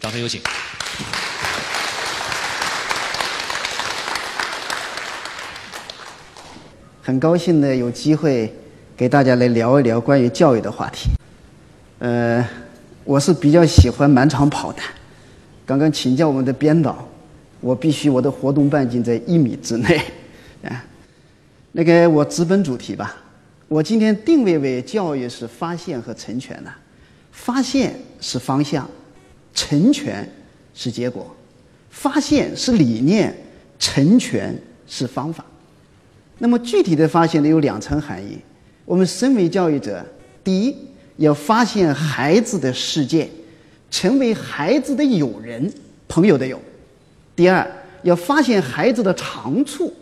掌声有请。很高兴呢，有机会给大家来聊一聊关于教育的话题。呃，我是比较喜欢满场跑的。刚刚请教我们的编导，我必须我的活动半径在一米之内。啊，那个我直奔主题吧。我今天定位为教育是发现和成全的，发现是方向，成全是结果。发现是理念，成全是方法。那么具体的发现呢，有两层含义。我们身为教育者，第一要发现孩子的世界，成为孩子的友人、朋友的友；第二要发现孩子的长处，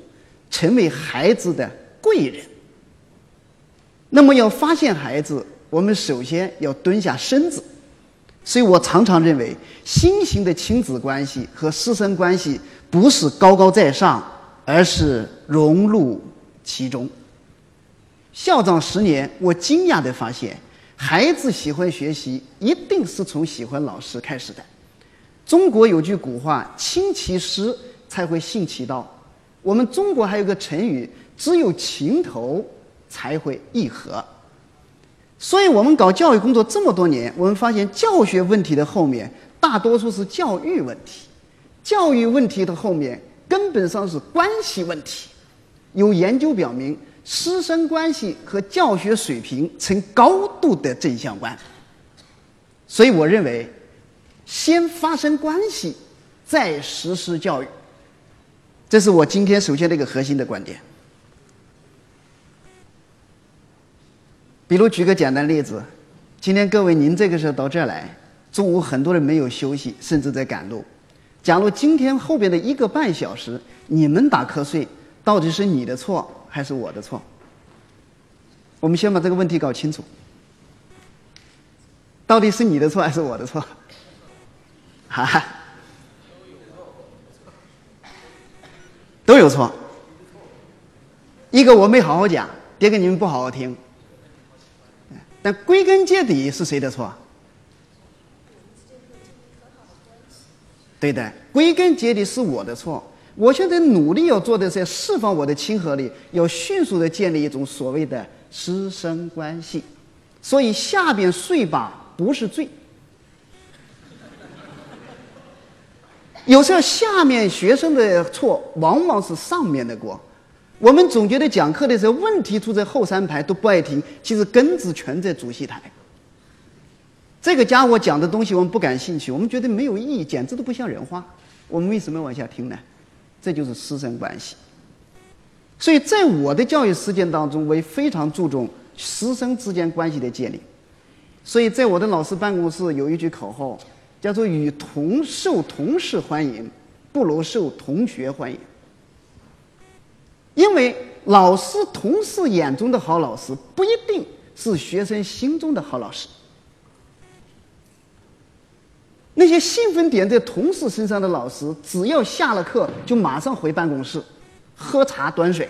成为孩子的贵人。那么要发现孩子，我们首先要蹲下身子。所以我常常认为，新型的亲子关系和师生关系不是高高在上，而是融入其中。校长十年，我惊讶地发现，孩子喜欢学习，一定是从喜欢老师开始的。中国有句古话：“亲其师，才会信其道。”我们中国还有个成语：“只有情投，才会意合。”所以我们搞教育工作这么多年，我们发现教学问题的后面大多数是教育问题，教育问题的后面根本上是关系问题。有研究表明，师生关系和教学水平呈高度的正相关。所以我认为，先发生关系，再实施教育，这是我今天首先的一个核心的观点。比如举个简单例子，今天各位您这个时候到这儿来，中午很多人没有休息，甚至在赶路。假如今天后边的一个半小时你们打瞌睡，到底是你的错还是我的错？我们先把这个问题搞清楚。到底是你的错还是我的错？哈哈，都有错。一个我没好好讲，第二个你们不好好听。但归根结底是谁的错？对的，归根结底是我的错。我现在努力要做的是释放我的亲和力，要迅速的建立一种所谓的师生关系。所以下边睡吧不是罪。有时候下面学生的错往往是上面的锅。我们总觉得讲课的时候问题出在后三排都不爱听，其实根子全在主席台。这个家伙讲的东西我们不感兴趣，我们觉得没有意义，简直都不像人话。我们为什么要往下听呢？这就是师生关系。所以在我的教育实践当中，我也非常注重师生之间关系的建立。所以在我的老师办公室有一句口号，叫做“与同受同事欢迎，不如受同学欢迎”。因为老师、同事眼中的好老师，不一定是学生心中的好老师。那些兴奋点在同事身上的老师，只要下了课就马上回办公室，喝茶端水，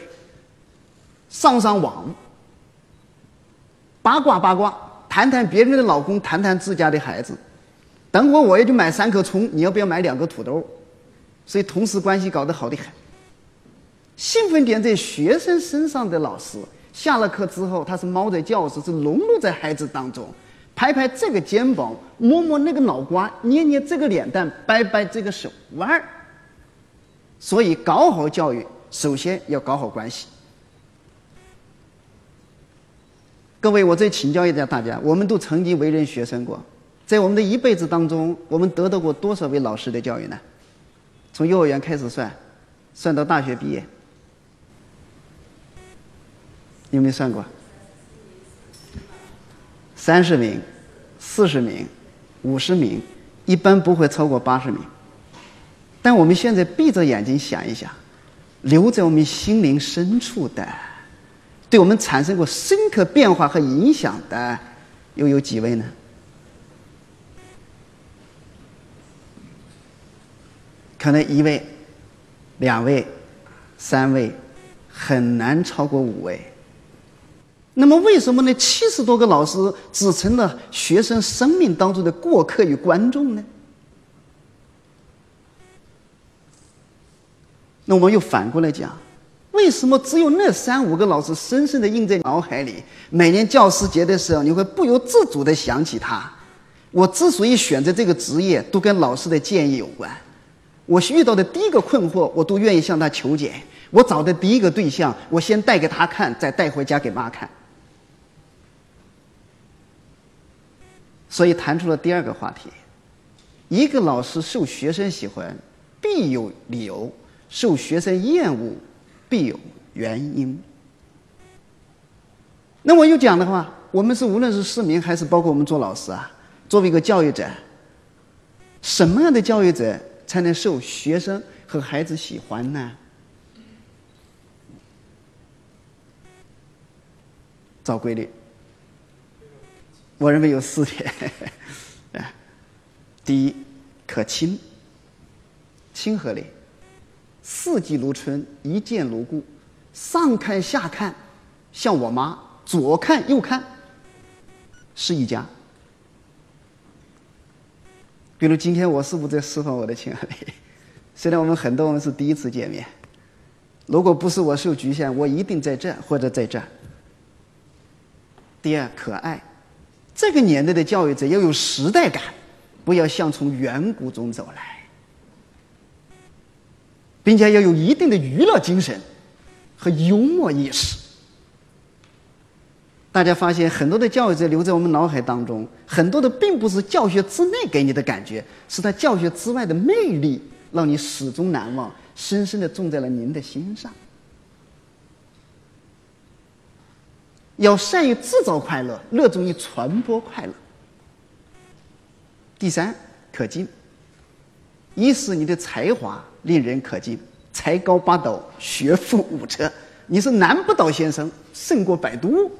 上上网，八卦八卦，谈谈别人的老公，谈谈自家的孩子。等会我也就买三颗葱，你要不要买两个土豆？所以同事关系搞得好的很。兴奋点在学生身上的老师，下了课之后，他是猫在教室，是融入在孩子当中，拍拍这个肩膀，摸摸那个脑瓜，捏捏这个脸蛋，掰掰这个手腕儿。所以搞好教育，首先要搞好关系。各位，我再请教一下大家，我们都曾经为人学生过，在我们的一辈子当中，我们得到过多少位老师的教育呢？从幼儿园开始算，算到大学毕业。有没有算过？三十名、四十名、五十名，一般不会超过八十名。但我们现在闭着眼睛想一想，留在我们心灵深处的，对我们产生过深刻变化和影响的，又有几位呢？可能一位、两位、三位，很难超过五位。那么为什么那七十多个老师只成了学生生命当中的过客与观众呢？那我们又反过来讲为什么只有那三五个老师深深的印在脑海里？每年教师节的时候你会不由自主的想起他。我之所以选择这个职业都跟老师的建议有关。我遇到的第一个困惑我都愿意向他求解。我找的第一个对象我先带给他看再带回家给妈看。所以谈出了第二个话题：一个老师受学生喜欢，必有理由；受学生厌恶，必有原因。那我又讲的话，我们是无论是市民，还是包括我们做老师啊。作为一个教育者，什么样的教育者才能受学生和孩子喜欢呢？找规律，我认为有四点。啊，第一，可亲，亲和力，四季如春，一见如故，上看下看，像我妈，左看右看，是一家。比如今天我是不是在释放我的亲和力？虽然我们很多人是第一次见面，如果不是我受局限，我一定在这或者在这。第二，可爱，这个年代的教育者要有时代感，不要像从远古中走来，并且要有一定的娱乐精神和幽默意识。大家发现很多的教育者留在我们脑海当中，很多的并不是教学之内给你的感觉，是他教学之外的魅力，让你始终难忘，深深的种在了您的心上。要善于制造快乐，热衷于传播快乐。第三，可敬。一是你的才华令人可敬，才高八斗，学富五车，你是南不倒先生，胜过百度。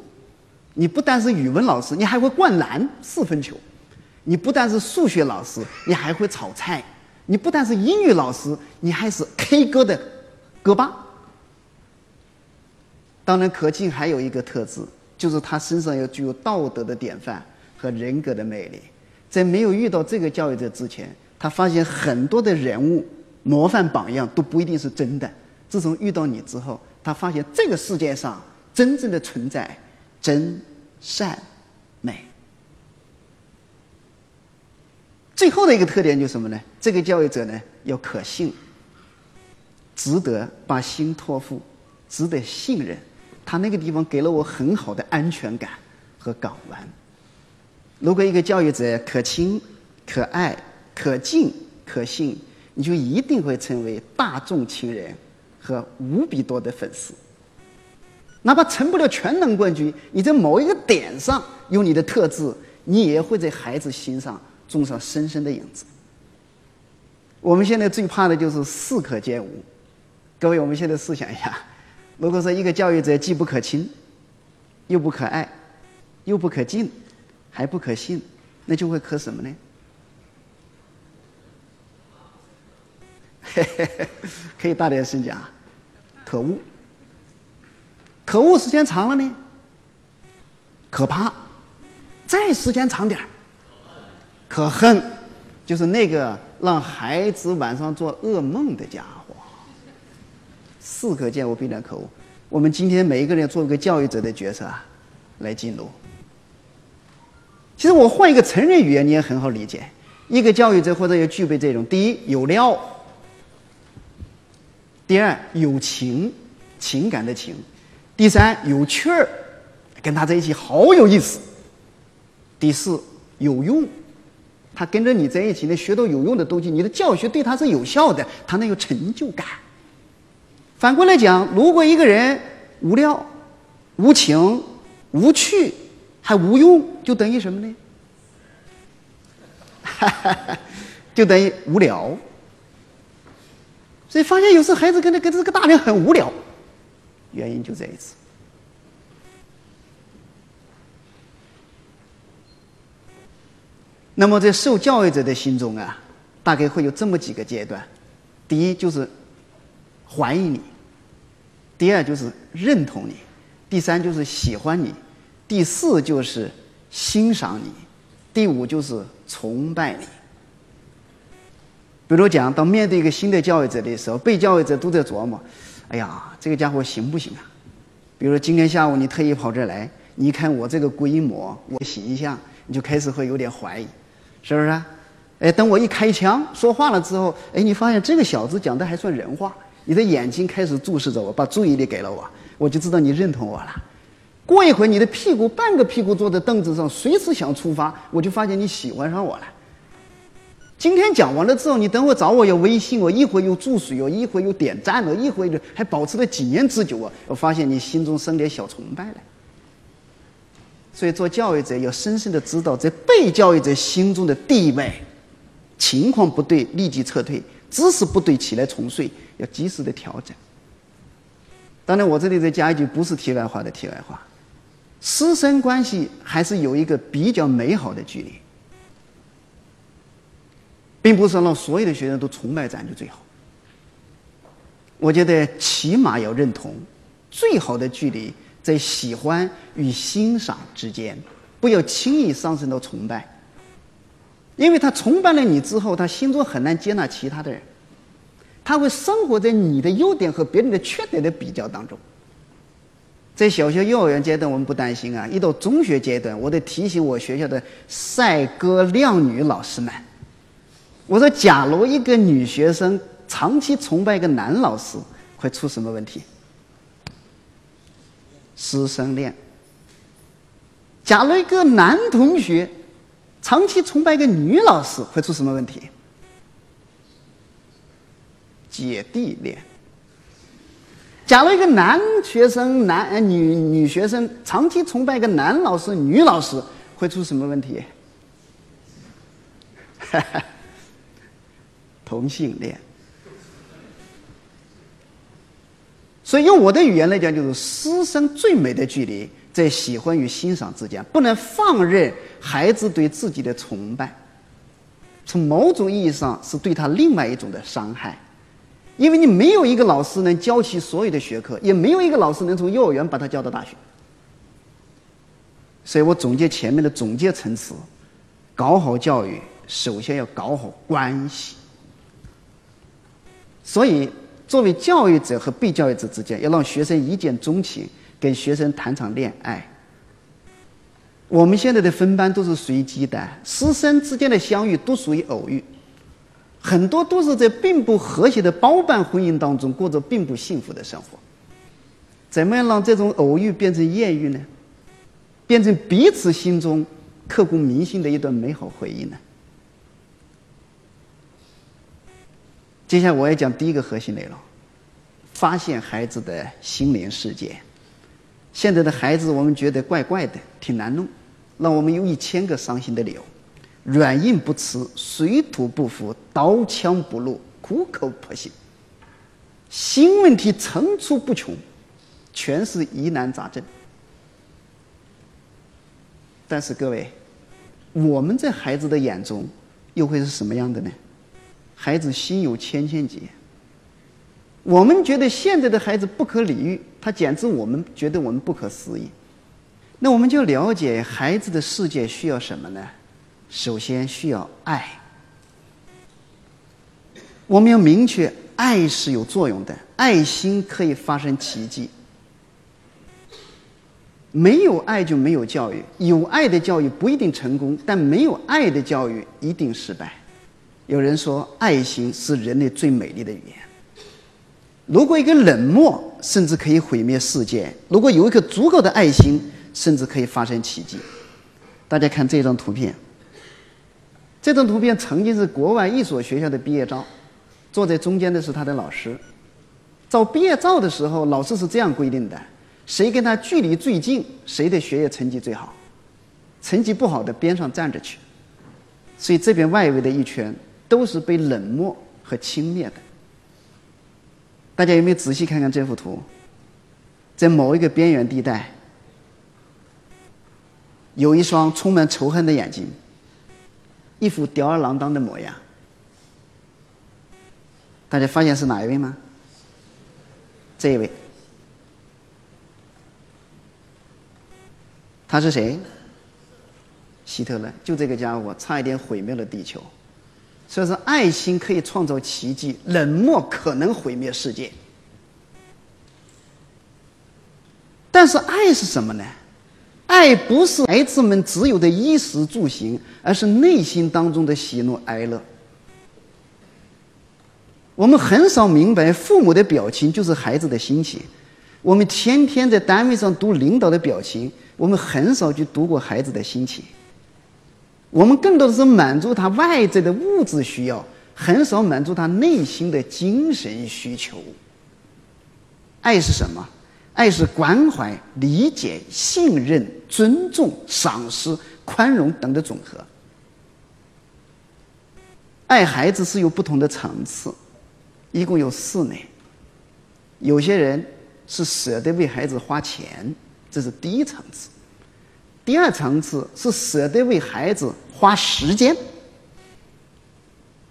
你不但是语文老师，你还会灌篮四分球；你不但是数学老师，你还会炒菜；你不但是英语老师，你还是 K 歌的歌霸。当然，可敬还有一个特质，就是他身上要具有道德的典范和人格的魅力。在没有遇到这个教育者之前，他发现很多的人物模范榜样都不一定是真的。自从遇到你之后，他发现这个世界上真正的存在。真、善、美。最后的一个特点就是什么呢？这个教育者呢，要可信，值得把心托付，值得信任。他那个地方给了我很好的安全感和港湾。如果一个教育者可亲、可爱、可敬、可信，你就一定会成为大众情人和无比多的粉丝。哪怕成不了全能冠军，你在某一个点上有你的特质，你也会在孩子心上种上深深的影子。我们现在最怕的就是士可兼无。各位，我们现在试想一下，如果说一个教育者既不可亲，又不可爱，又不可敬，还不可信，那就会可什么呢？可以大点声讲，可恶。可恶，时间长了呢，可怕；再时间长点，可恨，就是那个让孩子晚上做噩梦的家伙。四可见，我必然可恶。我们今天每一个人做一个教育者的角色啊，来进入。其实我换一个成人语言，你也很好理解。一个教育者或者要具备这种：第一，有料；第二，有情，情感的情。第三有趣儿，跟他在一起好有意思。第四有用，他跟着你在一起能学到有用的东西，你的教学对他是有效的，他能有成就感。反过来讲，如果一个人无聊、无情、无趣，还无用，就等于什么呢？哈哈哈，就等于无聊。所以发现有时孩子跟着跟这个大人很无聊。原因就这一次。那么在受教育者的心中啊，大概会有这么几个阶段：第一就是怀疑你；第二就是认同你；第三就是喜欢你；第四就是欣赏你；第五就是崇拜你。比如讲，当面对一个新的教育者的时候，被教育者都在琢磨：哎呀，这个家伙行不行啊？比如今天下午你特意跑这来，你看我这个规模，我形象，你就开始会有点怀疑，是不是？啊？哎，等我一开枪说话了之后，哎，你发现这个小子讲的还算人话，你的眼睛开始注视着我，把注意力给了我，我就知道你认同我了。过一会儿，你的屁股半个屁股坐在凳子上，随时想出发，我就发现你喜欢上我了。今天讲完了之后，你等会找我要微信，我一会儿又注水哦，一会儿又点赞了，一会儿还保持了几年之久啊！我发现你心中生点小崇拜了。所以做教育者要深深的知道，在被教育者心中的地位。情况不对，立即撤退；知识不对，起来重睡，要及时的调整。当然，我这里再加一句，不是题外话的题外话，师生关系还是有一个比较美好的距离，并不是让所有的学生都崇拜咱就最好。我觉得起码要认同，最好的距离在喜欢与欣赏之间，不要轻易上升到崇拜。因为他崇拜了你之后，他心中很难接纳其他的人，他会生活在你的优点和别人的缺点的比较当中。在小学、幼儿园阶段，我们不担心啊；一到中学阶段，我得提醒我学校的帅哥靓女老师们：我说，假如一个女学生长期崇拜一个男老师，会出什么问题？师生恋。假如一个男同学，长期崇拜一个女老师会出什么问题？姐弟恋。假如一个男学生、男女女学生长期崇拜一个男老师、女老师会出什么问题？同性恋。所以用我的语言来讲，就是师生最美的距离。在喜欢与欣赏之间，不能放任孩子对自己的崇拜。从某种意义上，是对他另外一种的伤害，因为你没有一个老师能教起所有的学科，也没有一个老师能从幼儿园把他教到大学。所以我总结前面的总结层次：搞好教育，首先要搞好关系。所以，作为教育者和被教育者之间，要让学生一见钟情。跟学生谈场恋爱。我们现在的分班都是随机的，师生之间的相遇都属于偶遇，很多都是在并不和谐的包办婚姻当中过着并不幸福的生活。怎么样让这种偶遇变成艳遇呢？变成彼此心中刻骨铭心的一段美好回忆呢？接下来我要讲第一个核心内容：发现孩子的心灵世界。现在的孩子，我们觉得怪怪的，挺难弄，让我们有一千个伤心的理由。软硬不吃，水土不服，刀枪不入，苦口婆心，新问题层出不穷，全是疑难杂症。但是各位，我们在孩子的眼中又会是什么样的呢？孩子心有千千结。我们觉得现在的孩子不可理喻，他简直我们觉得我们不可思议。那我们就了解孩子的世界需要什么呢？首先需要爱。我们要明确，爱是有作用的，爱心可以发生奇迹。没有爱就没有教育，有爱的教育不一定成功，但没有爱的教育一定失败。有人说，爱心是人类最美丽的语言。如果一个冷漠，甚至可以毁灭世界；如果有一颗足够的爱心，甚至可以发生奇迹。大家看这张图片，这张图片曾经是国外一所学校的毕业照，坐在中间的是他的老师。照毕业照的时候，老师是这样规定的：谁跟他距离最近，谁的学业成绩最好；成绩不好的边上站着去。所以这边外围的一圈都是被冷漠和轻蔑的。大家有没有仔细看看这幅图？在某一个边缘地带，有一双充满仇恨的眼睛，一副吊儿郎当的模样。大家发现是哪一位吗？这一位，他是谁？希特勒，就这个家伙，差一点毁灭了地球。所以说，爱心可以创造奇迹，冷漠可能毁灭世界。但是，爱是什么呢？爱不是孩子们只有的衣食住行，而是内心当中的喜怒哀乐。我们很少明白，父母的表情就是孩子的心情。我们天天在单位上读领导的表情，我们很少去读过孩子的心情。我们更多的是满足他外在的物质需要，很少满足他内心的精神需求。爱是什么？爱是关怀、理解、信任、尊重、赏识、宽容等的总和。爱孩子是有不同的层次，一共有四类。有些人是舍得为孩子花钱，这是第一层次；第二层次是舍得为孩子花时间；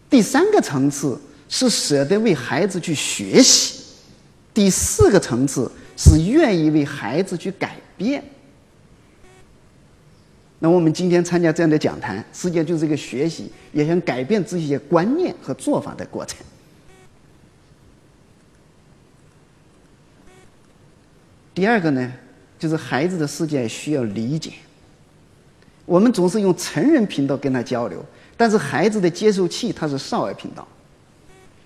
第三个层次是舍得为孩子去学习；第四个层次。是愿意为孩子去改变。那我们今天参加这样的讲坛，实际上就是一个学习，也想改变这些观念和做法的过程。第二个呢，就是孩子的世界需要理解。我们总是用成人频道跟他交流，但是孩子的接受器他是少儿频道。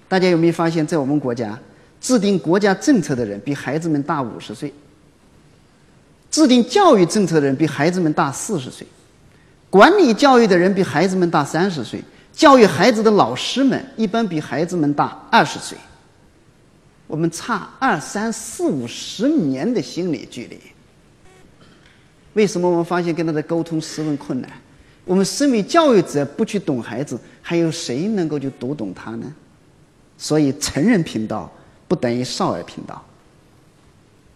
大家有没有发现，在我们国家？制定国家政策的人比孩子们大五十岁，制定教育政策的人比孩子们大四十岁，管理教育的人比孩子们大三十岁，教育孩子的老师们一般比孩子们大二十岁。我们差二三四五十年的心理距离。为什么我们发现跟他的沟通十分困难？我们身为教育者不去懂孩子，还有谁能够去读懂他呢？所以成人频道。不等于少儿频道。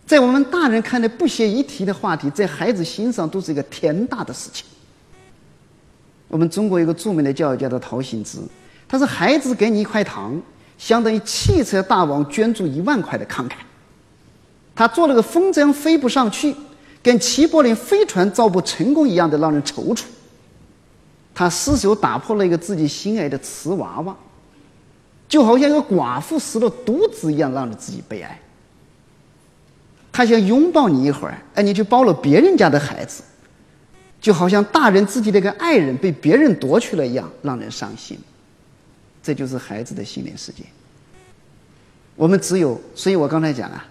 在我们大人看来不屑一提的话题，在孩子心上都是一个天大的事情。我们中国有个著名的教育家叫陶行知，他说：“孩子给你一块糖，相当于汽车大王捐助一万块的慷慨。”他做了个风筝飞不上去，跟齐柏林飞船造不成功一样的让人踌躇。他失手打破了一个自己心爱的瓷娃娃。就好像一个寡妇死了独子一样，让你自己悲哀。他想拥抱你一会儿，哎你去抱了别人家的孩子，就好像大人自己的一个爱人被别人夺去了一样，让人伤心。这就是孩子的心灵世界。我们只有，所以我刚才讲啊，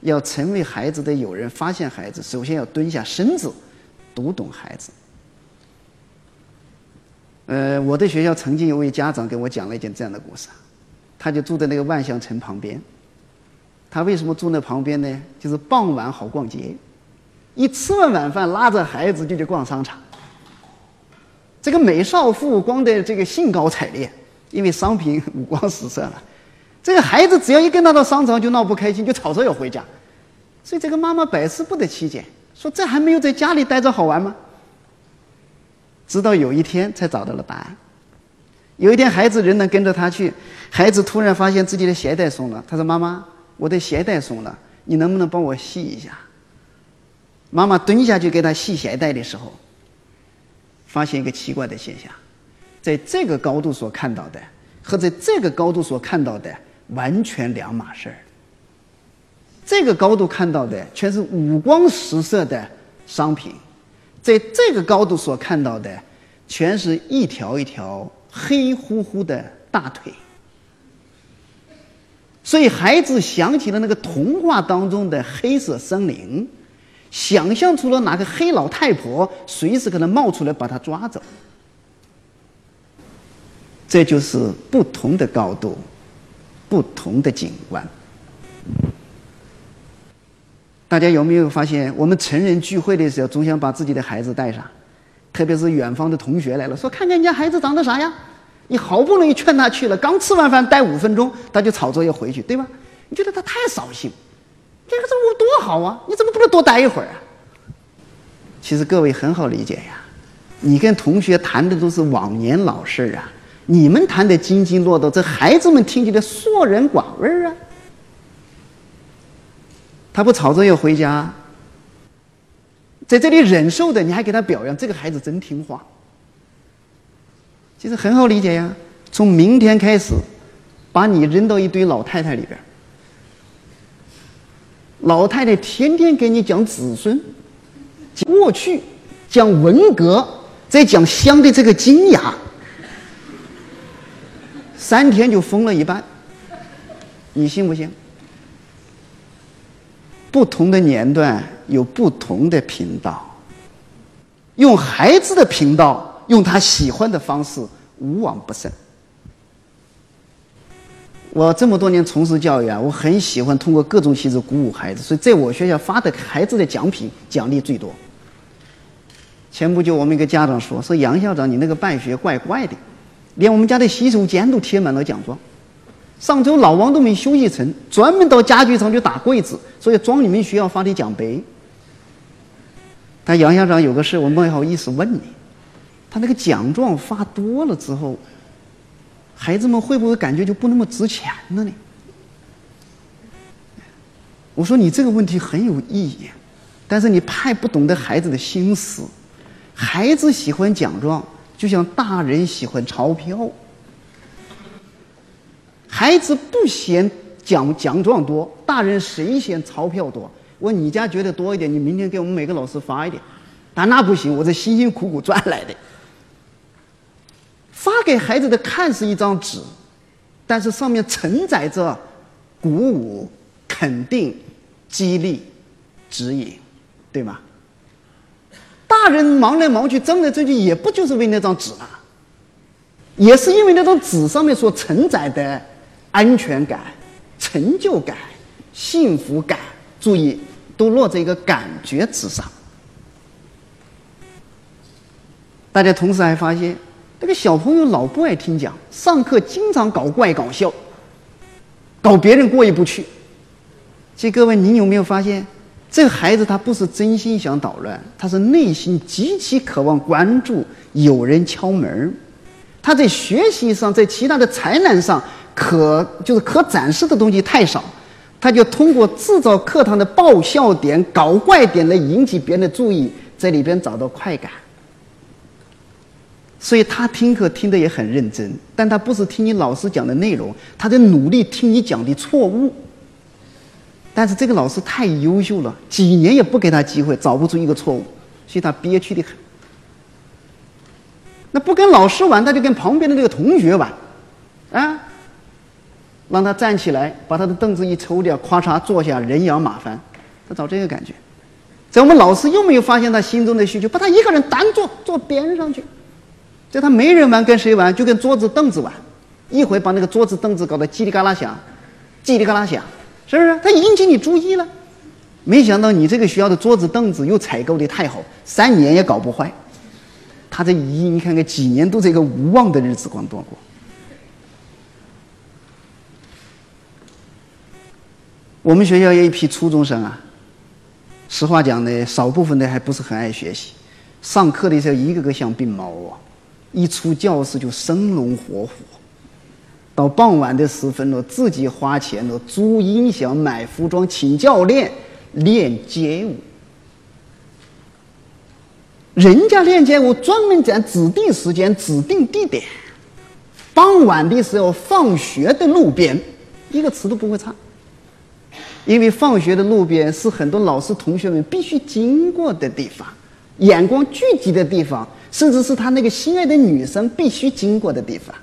要成为孩子的友人，发现孩子，首先要蹲下身子，读懂孩子。呃，我的学校曾经有位家长给我讲了一件这样的故事。他就住在那个万象城旁边。他为什么住那旁边呢？就是傍晚好逛街，一吃完晚饭，拉着孩子就去逛商场。这个美少妇逛的这个兴高采烈，因为商品五光十色了。这个孩子只要一跟他到商场就闹不开心，就吵着要回家。所以这个妈妈百思不得其解，说这还没有在家里待着好玩吗？直到有一天才找到了答案。有一天，孩子仍然跟着他去。孩子突然发现自己的鞋带松了，他说：“妈妈，我的鞋带松了，你能不能帮我系一下？”妈妈蹲下去给他系鞋带的时候，发现一个奇怪的现象：在这个高度所看到的和在这个高度所看到的完全两码事儿。这个高度看到的全是五光十色的商品，在这个高度所看到的全是一条一条。黑乎乎的大腿，所以孩子想起了那个童话当中的黑色森林，想象出了哪个黑老太婆随时可能冒出来把他抓走。这就是不同的高度，不同的景观。大家有没有发现，我们成人聚会的时候，总想把自己的孩子带上？特别是远方的同学来了，说看看人家孩子长得啥样？你好不容易劝他去了，刚吃完饭待五分钟，他就吵着要回去，对吧？你觉得他太扫兴？这个这我多好啊！你怎么不能多待一会儿啊？其实各位很好理解呀，你跟同学谈的都是往年老事啊，你们谈的津津乐道，这孩子们听起来硕人寡味儿啊。他不吵着要回家。在这里忍受的，你还给他表扬，这个孩子真听话。其实很好理解呀，从明天开始，把你扔到一堆老太太里边。老太太天天给你讲子孙，过去讲文革，再讲香的这个金牙，三天就疯了一半。你信不信？不同的年段有不同的频道，用孩子的频道，用他喜欢的方式，无往不胜。我这么多年从事教育啊，我很喜欢通过各种形式鼓舞孩子，所以在我学校发的孩子的奖品奖励最多。前不久我们一个家长说：“说杨校长，你那个办学怪怪的，连我们家的洗手间都贴满了奖状。上周老王都没休息成，专门到家具厂去打柜子，所以装你们学校发的奖杯。”但杨校长有个事，我没好意思问你，他那个奖状发多了之后。孩子们会不会感觉就不那么值钱了呢？我说你这个问题很有意义，但是你太不懂得孩子的心思。孩子喜欢奖状，就像大人喜欢钞票。孩子不嫌奖奖状多，大人谁嫌钞票多？我你家觉得多一点，你明天给我们每个老师发一点。但那不行，我这辛辛苦苦赚来的。发给孩子的看似一张纸，但是上面承载着鼓舞、肯定、激励、指引，对吗？大人忙来忙去，争来争去，也不就是为那张纸吗？也是因为那张纸上面所承载的安全感、成就感、幸福感，注意，都落在一个感觉之上。大家同时还发现。这个小朋友老不爱听讲，上课经常搞怪搞笑，搞别人过意不去。其实各位，你有没有发现，这个孩子他不是真心想捣乱，他是内心极其渴望关注，有人敲门他在学习上，在其他的才能上，可就是可展示的东西太少，他就通过制造课堂的爆笑点、搞怪点来引起别人的注意，在里边找到快感。所以他听课听得也很认真，但他不是听你老师讲的内容，他在努力听你讲的错误。但是这个老师太优秀了，几年也不给他机会，找不出一个错误，所以他憋屈的很。那不跟老师玩，他就跟旁边的那个同学玩，啊，让他站起来，把他的凳子一抽掉，咔嚓坐下，人仰马翻，他找这个感觉。在我们老师又没有发现他心中的需求，把他一个人单坐坐边上去。叫他没人玩，跟谁玩？就跟桌子凳子玩，一会把那个桌子凳子搞得叽里嘎啦响，叽里嘎啦响，是不是？他引起你注意了。没想到你这个学校的桌子凳子又采购的太好，三年也搞不坏。他这一，你看看几年都这个无望的日子光度过。我们学校有一批初中生啊，实话讲呢，少部分的还不是很爱学习，上课的时候一个个像病猫啊。一出教室就生龙活虎，到傍晚的时分了，自己花钱了，租音响、买服装、请教练练街舞。人家练街舞专门在指定时间、指定地点，傍晚的时候，放学的路边，一个词都不会差。因为放学的路边是很多老师同学们必须经过的地方，眼光聚集的地方。甚至是他那个心爱的女生必须经过的地方。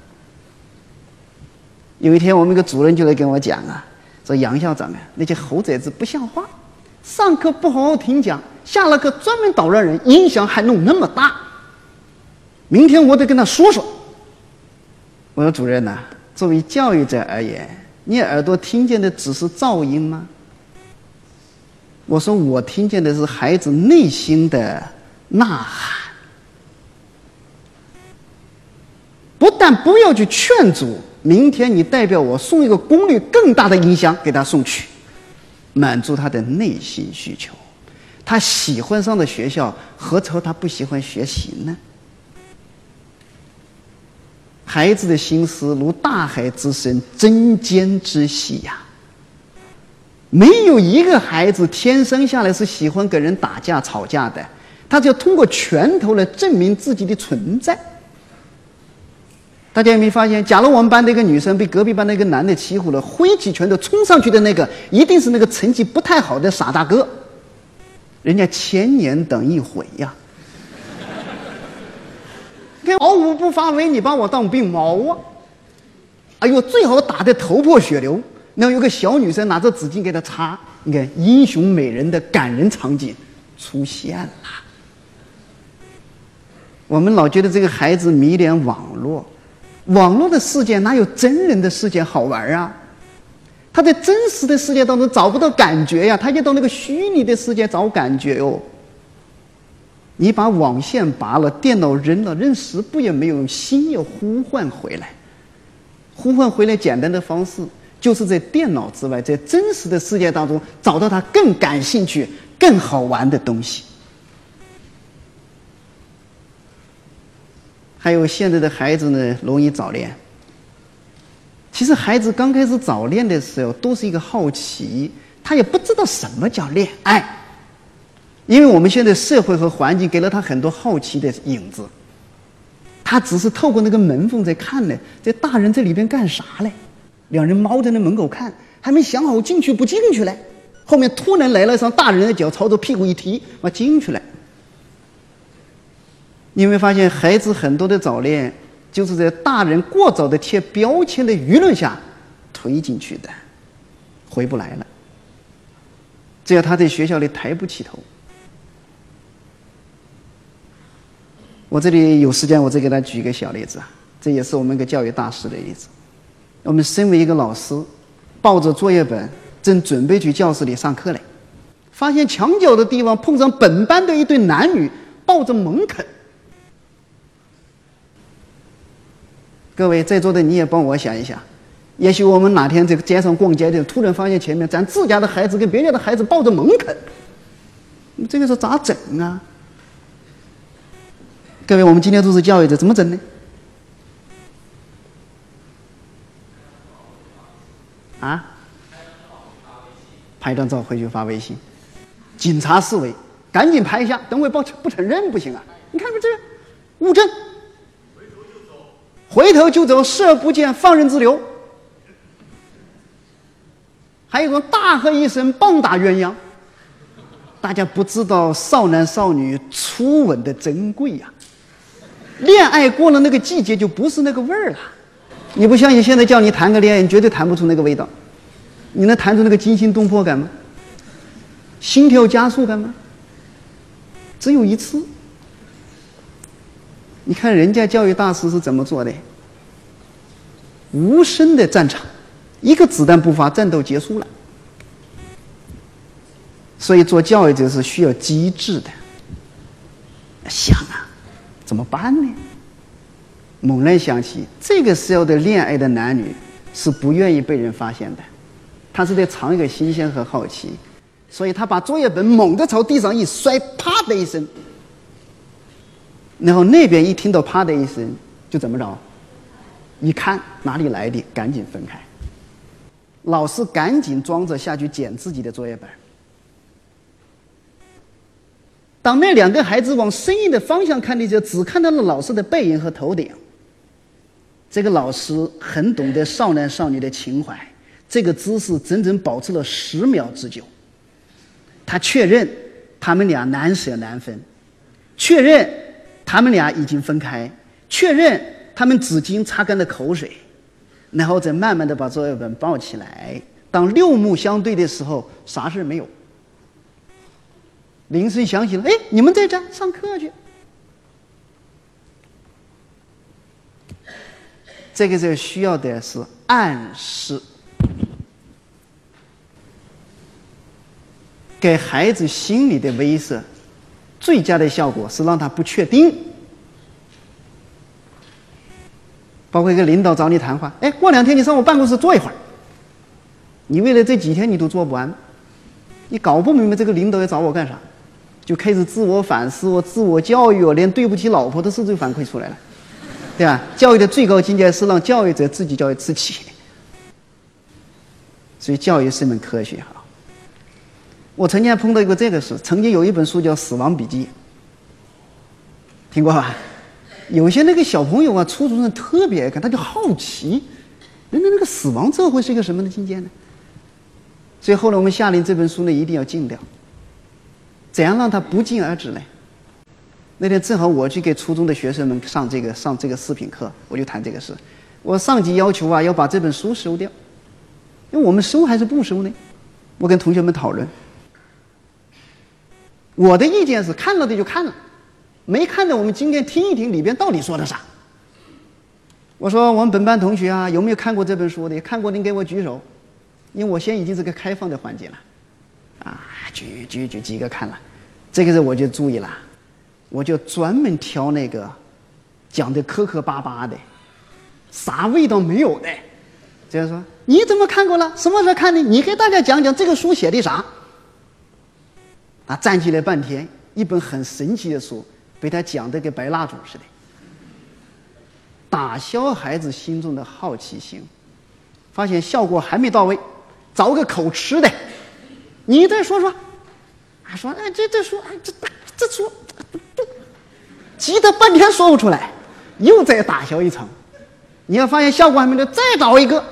有一天，我们一个主任就来跟我讲啊，说杨校长啊，那些猴崽子不像话，上课不好好听讲，下了课专门捣乱人，音响还弄那么大。明天我得跟他说说。我说主任呐，作为教育者而言，你耳朵听见的只是噪音吗？我说我听见的是孩子内心的呐喊。不但不要去劝阻，明天你代表我送一个功率更大的音箱给他送去，满足他的内心需求。他喜欢上的学校，何愁他不喜欢学习呢？孩子的心思如大海之深，针尖之细呀。没有一个孩子天生下来是喜欢跟人打架吵架的，他就通过拳头来证明自己的存在。大家有没有发现？假如我们班的一个女生被隔壁班的一个男的欺负了，挥起拳头冲上去的那个，一定是那个成绩不太好的傻大哥。人家千年等一回呀！看，毫无不发威，你把我当病猫啊！哎呦，最好打得头破血流，那有个小女生拿着纸巾给他擦。你看，英雄美人的感人场景出现了。我们老觉得这个孩子迷恋网络。网络的世界哪有真人的世界好玩啊？他在真实的世界当中找不到感觉呀，他就到那个虚拟的世界找感觉哦。你把网线拔了，电脑扔了，扔十步也没有用，心要呼唤回来。呼唤回来简单的方式，就是在电脑之外，在真实的世界当中找到他更感兴趣、更好玩的东西。还有现在的孩子呢，容易早恋。其实孩子刚开始早恋的时候，都是一个好奇，他也不知道什么叫恋爱，因为我们现在社会和环境给了他很多好奇的影子，他只是透过那个门缝在看呢，这大人在里边干啥嘞？两人猫在那门口看，还没想好进去不进去嘞，后面突然来了一双大人的脚，朝着屁股一踢，我进去了。你有没有发现，孩子很多的早恋，就是在大人过早的贴标签的舆论下推进去的，回不来了。只要他在学校里抬不起头，我这里有时间，我再给他举一个小例子啊，这也是我们一个教育大师的例子。我们身为一个老师，抱着作业本正准备去教室里上课嘞，发现墙角的地方碰上本班的一对男女抱着猛啃。各位在座的，你也帮我想一想，也许我们哪天在街上逛街的，突然发现前面咱自家的孩子跟别人家的孩子抱着猛啃，这个是咋整啊？各位，我们今天都是教育者，怎么整呢？啊？拍张照回去发微信，警察思维，赶紧拍一下，等会报不承认不行啊！你看看这物证。回头就走，视而不见，放任自流。还有个大喝一声，棒打鸳鸯。大家不知道少男少女初吻的珍贵呀！恋爱过了那个季节，就不是那个味儿了。你不相信？现在叫你谈个恋爱，你绝对谈不出那个味道。你能谈出那个惊心动魄感吗？心跳加速感吗？只有一次。你看人家教育大师是怎么做的？无声的战场，一个子弹不发，战斗结束了。所以做教育者是需要机智的。想啊，怎么办呢？猛然想起，这个时候的恋爱的男女是不愿意被人发现的，他是在藏一个新鲜和好奇，所以他把作业本猛地朝地上一摔，啪的一声。然后那边一听到“啪”的一声，就怎么着？一看哪里来的，赶紧分开。老师赶紧装着下去捡自己的作业本。当那两个孩子往声音的方向看的时候，只看到了老师的背影和头顶。这个老师很懂得少男少女的情怀，这个姿势整整保持了十秒之久。他确认他们俩难舍难分，确认。他们俩已经分开，确认他们纸巾擦干了口水，然后再慢慢的把作业本抱起来。当六目相对的时候，啥事没有。铃声响起了，哎，你们在这上课去。这个时候需要的是暗示，给孩子心理的威慑。最佳的效果是让他不确定，包括一个领导找你谈话，哎，过两天你上我办公室坐一会儿。你为了这几天你都做不完，你搞不明白这个领导要找我干啥，就开始自我反思，我自我教育，我连对不起老婆的事都反馈出来了，对吧？教育的最高境界是让教育者自己教育自己，所以教育是一门科学哈。我曾经还碰到一个这个事，曾经有一本书叫《死亡笔记》，听过吧？有些那个小朋友啊，初中生特别爱看，他就好奇，人家那个死亡之后会是一个什么的境界呢？所以后来我们下令这本书呢一定要禁掉，怎样让它不胫而止呢？那天正好我去给初中的学生们上这个上这个视频课，我就谈这个事。我上级要求啊，要把这本书收掉，因为我们收还是不收呢？我跟同学们讨论，我的意见是看了的就看了，没看的我们今天听一听里边到底说的啥。我说我们本班同学啊，有没有看过这本书的？看过您给我举手。因为我现在已经是个开放的环境了，啊，举举举几个看了，这个时候我就注意了，我就专门挑那个讲的磕磕巴巴的，啥味道没有的，这样说你怎么看过了？什么时候看的？你给大家讲讲这个书写的啥？啊，站起来半天，一本很神奇的书，被他讲的跟白蜡烛似的，打消孩子心中的好奇心，发现效果还没到位。找个口吃的，你再说说，啊说哎这这说哎这这说，急得半天说不出来，又再打消一层，你要发现效果还没到，再找一个，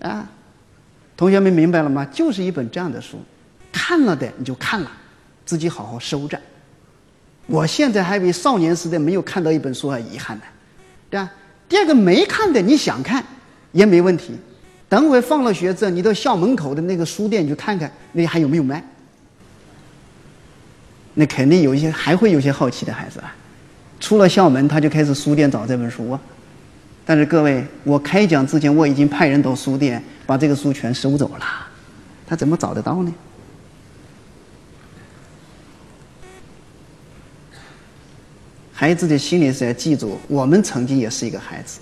啊，同学们明白了吗？就是一本这样的书，看了的你就看了，自己好好收着。我现在还比少年时代没有看到一本书还遗憾呢，对吧？第二个没看的你想看也没问题。等会放了学之后，你到校门口的那个书店去看看，那还有没有卖？那肯定有一些，还会有些好奇的孩子啊。出了校门，他就开始书店找这本书啊。但是各位，我开讲之前我已经派人到书店把这个书全收走了，他怎么找得到呢？孩子的心里是要记住，我们曾经也是一个孩子。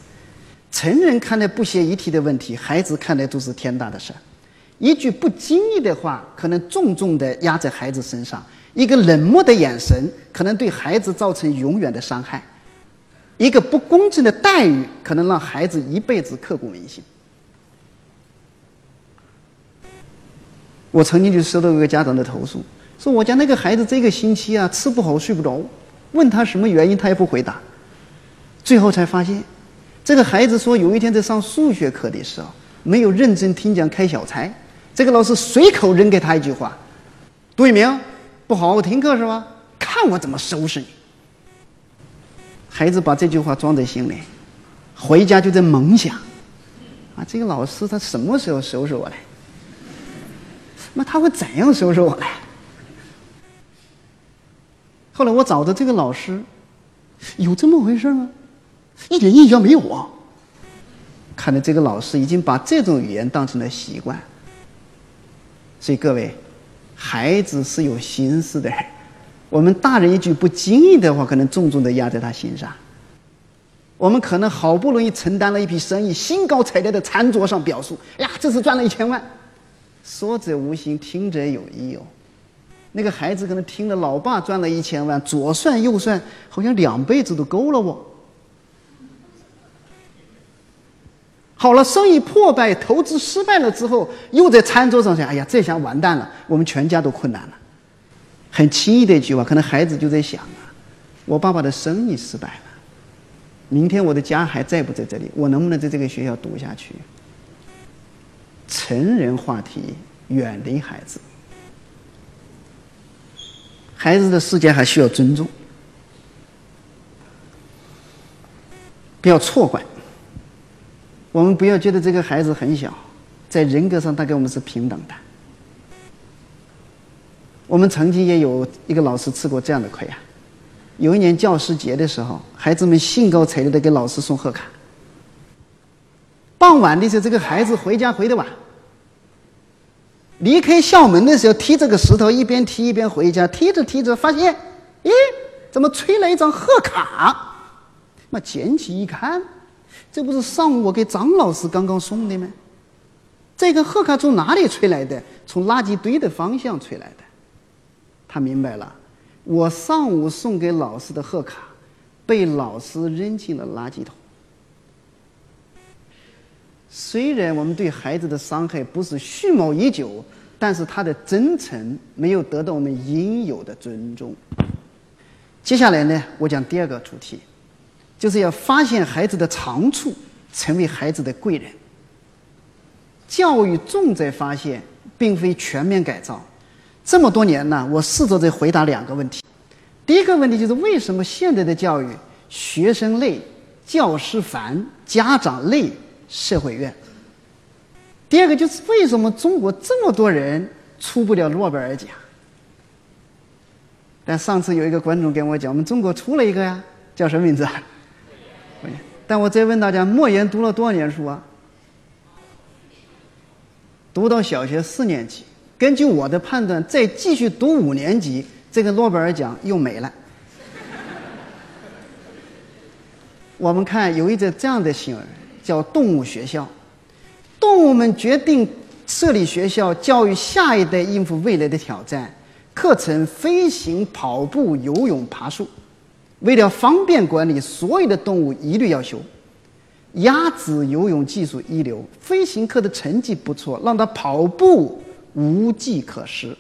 成人看来不屑一提的问题，孩子看来都是天大的事儿。一句不经意的话，可能重重的压在孩子身上；一个冷漠的眼神，可能对孩子造成永远的伤害；一个不公正的待遇，可能让孩子一辈子刻骨铭心。我曾经就收到一个家长的投诉，说我家那个孩子这个星期啊吃不好睡不着，问他什么原因，他也不回答。最后才发现。这个孩子说，有一天在上数学课的时候，没有认真听讲开小差，这个老师随口扔给他一句话：“杜一鸣，不好好听课是吧？看我怎么收拾你。”孩子把这句话装在心里，回家就在猛想：“啊，这个老师他什么时候收拾我来？那他会怎样收拾我来？”后来我找的这个老师，有这么回事吗？一点印象没有啊！看来这个老师已经把这种语言当成了习惯。所以各位，孩子是有心思的，我们大人一句不经意的话，可能重重的压在他心上。我们可能好不容易承担了一笔生意，兴高采烈的餐桌上表述：“呀，这次赚了一千万。”说者无心，听者有意哦。那个孩子可能听了老爸赚了一千万，左算右算，好像两辈子都够了哦。好了，生意破败，投资失败了之后，又在餐桌上想：“哎呀，这下完蛋了，我们全家都困难了。”很轻易的一句话，可能孩子就在想啊：“我爸爸的生意失败了，明天我的家还在不在这里？我能不能在这个学校读下去？”成人话题远离孩子，孩子的世界还需要尊重，不要错怪。我们不要觉得这个孩子很小，在人格上他跟我们是平等的。我们曾经也有一个老师吃过这样的亏啊！有一年教师节的时候，孩子们兴高采烈的给老师送贺卡。傍晚的时候，这个孩子回家回的晚，离开校门的时候踢这个石头，一边踢一边回家，踢着踢着发现，咦，怎么吹来一张贺卡？那捡起一看。这不是上午我给张老师刚刚送的吗？这个贺卡从哪里吹来的？从垃圾堆的方向吹来的。他明白了，我上午送给老师的贺卡，被老师扔进了垃圾桶。虽然我们对孩子的伤害不是蓄谋已久，但是他的真诚没有得到我们应有的尊重。接下来呢，我讲第二个主题。就是要发现孩子的长处，成为孩子的贵人。教育重在发现，并非全面改造。这么多年呢，我试着在回答两个问题。第一个问题就是为什么现在的教育，学生累，教师烦，家长累，社会怨？第二个就是为什么中国这么多人出不了诺贝尔奖？但上次有一个观众跟我讲，我们中国出了一个呀，叫什么名字？但我再问大家，莫言读了多少年书啊？读到小学四年级。根据我的判断，再继续读五年级，这个诺贝尔奖又没了。我们看有一则这样的新闻，叫“动物学校”。动物们决定设立学校，教育下一代应付未来的挑战。课程：飞行、跑步、游泳、爬树。为了方便管理，所有的动物一律要修。鸭子游泳技术一流，飞行课的成绩不错，让它跑步。无计可施，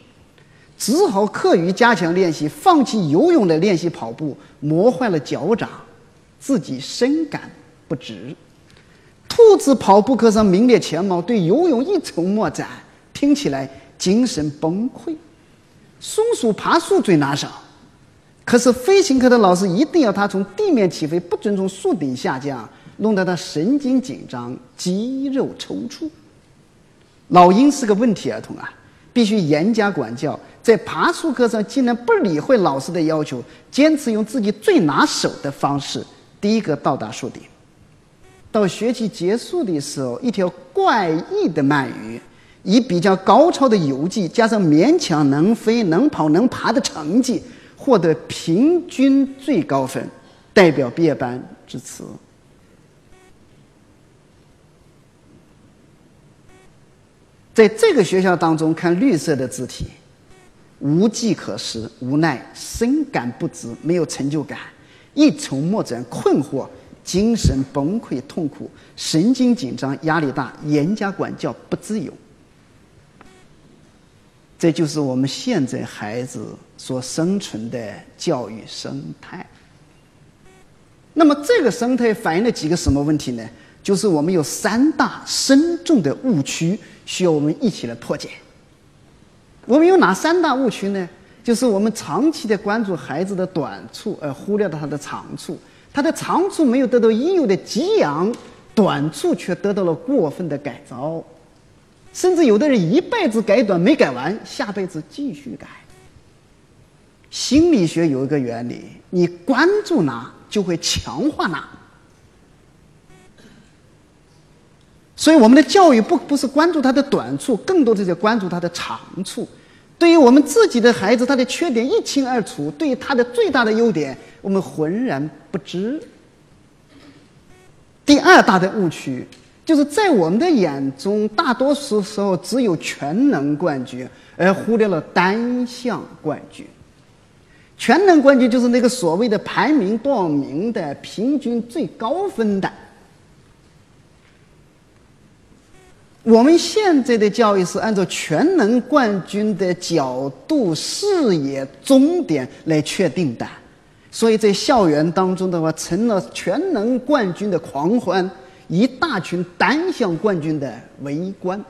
只好课余加强练习，放弃游泳来练习跑步，磨坏了脚掌，自己深感不值。兔子跑步课上名列前茅，对游泳一筹莫展，听起来精神崩溃。松鼠爬树最拿手，可是飞行课的老师一定要他从地面起飞，不准从树顶下降，弄得他神经紧张，肌肉抽搐。老鹰是个问题儿童啊，必须严加管教。在爬树课上，竟然不理会老师的要求，坚持用自己最拿手的方式，第一个到达树顶。到学期结束的时候，一条怪异的鳗鱼，以比较高超的游技，加上勉强能飞、能跑、能爬的成绩，获得平均最高分，代表毕业班致辞。在这个学校当中看绿色的字体，无计可施、无奈、深感不值、没有成就感、一筹莫展、困惑、精神崩溃、痛苦、神经紧张、压力大、严加管教、不自由。这就是我们现在孩子所生存的教育生态。那么，这个生态反映了几个什么问题呢？就是我们有三大深重的误区。需要我们一起来破解。我们有哪三大误区呢？就是我们长期的关注孩子的短处，而忽略了他的长处。他的长处没有得到应有的给养，短处却得到了过分的改造。甚至有的人一辈子改短没改完，下辈子继续改。心理学有一个原理：你关注哪，就会强化哪。所以，我们的教育不不是关注他的短处，更多的是关注他的长处。对于我们自己的孩子，他的缺点一清二楚；对于他的最大的优点，我们浑然不知。第二大的误区，就是在我们的眼中，大多数时候只有全能冠军，而忽略了单项冠军。全能冠军就是那个所谓的排名多少名的，平均最高分的。我们现在的教育是按照全能冠军的角度、视野、终点来确定的，所以在校园当中的话，成了全能冠军的狂欢，一大群单项冠军的围观。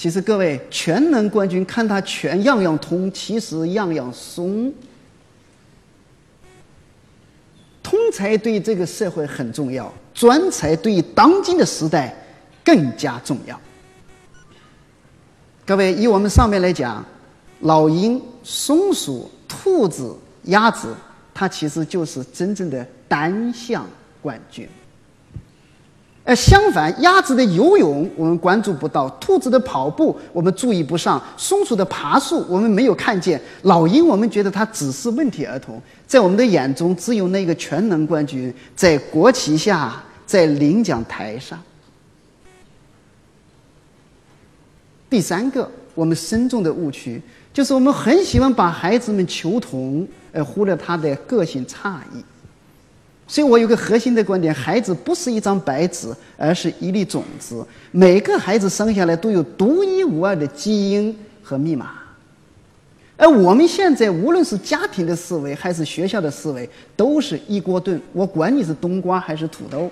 其实各位，全能冠军看他全样样通，其实样样松。通才对这个社会很重要。专才对当今的时代更加重要。各位，以我们上面来讲，老鹰、松鼠、兔子、鸭子，它其实就是真正的单项冠军。而相反，鸭子的游泳我们关注不到，兔子的跑步我们注意不上，松鼠的爬树我们没有看见，老鹰我们觉得它只是问题儿童。在我们的眼中，只有那个全能冠军在国旗下。在领奖台上。第三个，我们深重的误区就是我们很喜欢把孩子们求同，而忽略他的个性差异。所以我有个核心的观点：孩子不是一张白纸，而是一粒种子。每个孩子生下来都有独一无二的基因和密码，而我们现在无论是家庭的思维还是学校的思维，都是一锅炖，我管你是冬瓜还是土豆，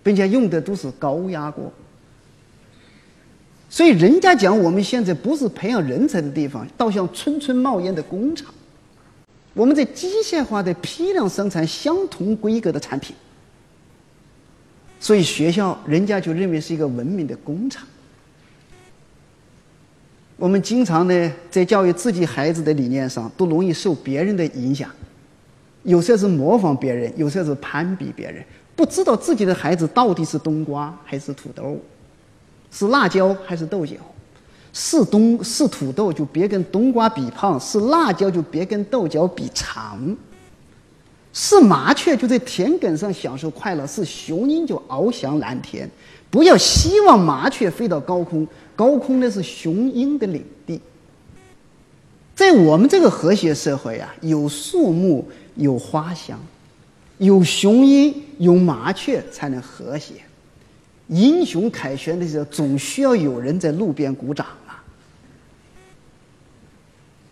并且用的都是高压锅。所以人家讲我们现在不是培养人才的地方，倒像村村冒烟的工厂。我们在机械化的批量生产相同规格的产品，所以学校人家就认为是一个文明的工厂。我们经常呢在教育自己孩子的理念上，都容易受别人的影响，有时候是模仿别人，有时候是攀比别人，不知道自己的孩子到底是冬瓜还是土豆，是辣椒还是豆角。是冬是土豆就别跟冬瓜比胖，是辣椒就别跟豆角比长。是麻雀就在田埂上享受快乐，是雄鹰就翱翔蓝天。不要希望麻雀飞到高空，高空那是雄鹰的领地。在我们这个和谐社会啊，有树木，有花香，有雄鹰，有麻雀，才能和谐。英雄凯旋的时候，总需要有人在路边鼓掌啊。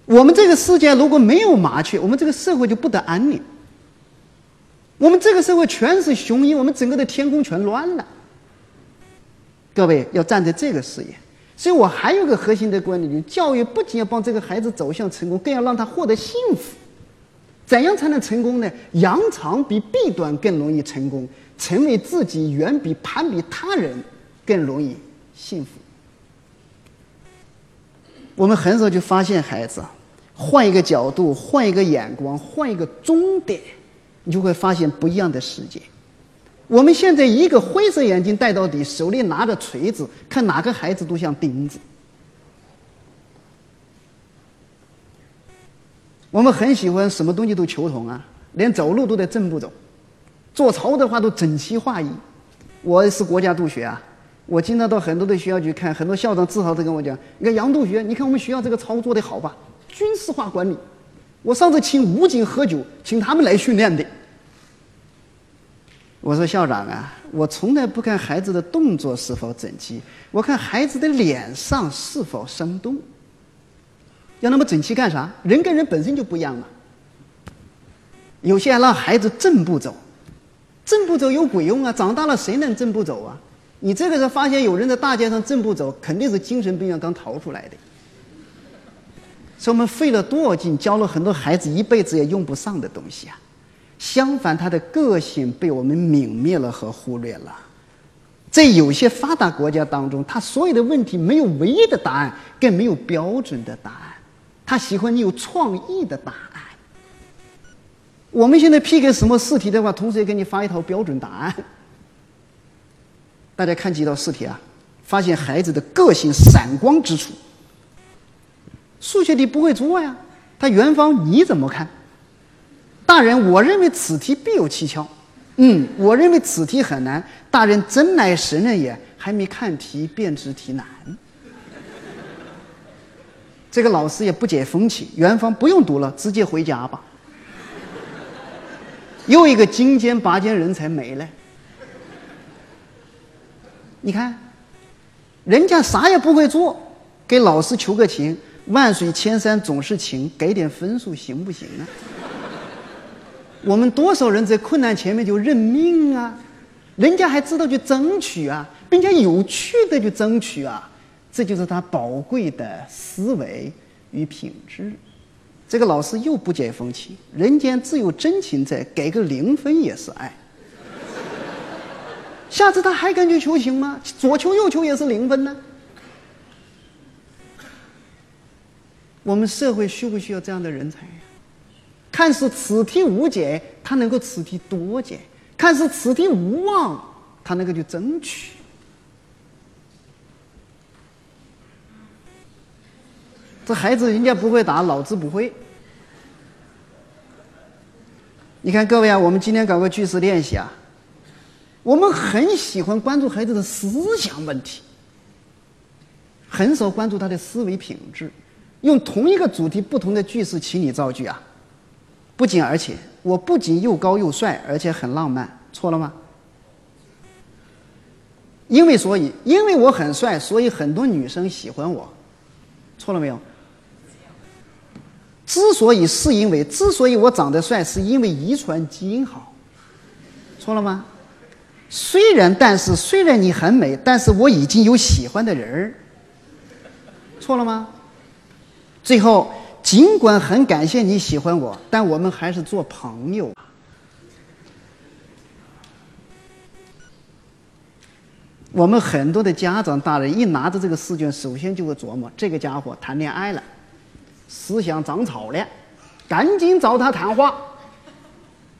我们这个世界如果没有麻雀，我们这个社会就不得安宁。我们这个社会全是雄鹰，我们整个的天空全乱了。各位要站在这个视野，所以我还有个核心的观点：，就教育不仅要帮这个孩子走向成功，更要让他获得幸福。怎样才能成功呢？扬长比避短更容易成功，成为自己远比攀比他人更容易幸福。我们很少去发现孩子。换一个角度，换一个眼光，换一个终点，你就会发现不一样的世界。我们现在一个灰色眼镜戴到底，手里拿着锤子，看哪个孩子都像钉子。我们很喜欢什么东西都求同啊，连走路都得正步走，做操的话都整齐划一。我是国家督学啊，我经常到很多的学校去看，很多校长自豪地跟我讲：“你看杨督学，你看我们学校这个操做的好吧？”军事化管理，我上次请武警喝酒，请他们来训练的。我说校长啊，我从来不看孩子的动作是否整齐，我看孩子的脸上是否生动。要那么整齐干啥？人跟人本身就不一样嘛。有些人让孩子正步走，正步走有鬼用啊！长大了谁能正步走啊？你这个时候发现有人在大街上正步走，肯定是精神病院刚逃出来的。所以我们费了多少劲，教了很多孩子一辈子也用不上的东西啊！相反，他的个性被我们泯灭了和忽略了。在有些发达国家当中，他所有的问题没有唯一的答案，更没有标准的答案。他喜欢你有创意的答案。我们现在批给什么试题的话，同时也给你发一套标准答案。大家看几道试题啊，发现孩子的个性闪光之处。数学题不会做呀，他元芳你怎么看？大人，我认为此题必有蹊跷。嗯，我认为此题很难。大人真乃神人也，还没看题便知题难。这个老师也不解风情，元芳不用读了，直接回家吧。又一个精尖拔尖人才没了。你看，人家啥也不会做，给老师求个情。万水千山总是情，给点分数行不行啊？我们多少人在困难前面就认命啊？人家还知道去争取啊，并且有趣的去争取啊，这就是他宝贵的思维与品质。这个老师又不解风情，人间自有真情在，给个零分也是爱。下次他还敢去求情吗？左求右求也是零分呢？我们社会需不需要这样的人才呀？看似此题无解，他能够此题多解；看似此题无望，他能够去争取。这孩子人家不会打，老子不会。你看各位啊，我们今天搞个句式练习啊，我们很喜欢关注孩子的思想问题，很少关注他的思维品质。用同一个主题，不同的句式，请你造句啊！不仅而且，我不仅又高又帅，而且很浪漫，错了吗？因为所以，因为我很帅，所以很多女生喜欢我，错了没有？之所以是因为，之所以我长得帅，是因为遗传基因好。错了吗？虽然，但是虽然你很美，但是我已经有喜欢的人儿。错了吗？最后，尽管很感谢你喜欢我，但我们还是做朋友。我们很多的家长大人一拿着这个试卷，首先就会琢磨：这个家伙谈恋爱了，思想长草了，赶紧找他谈话。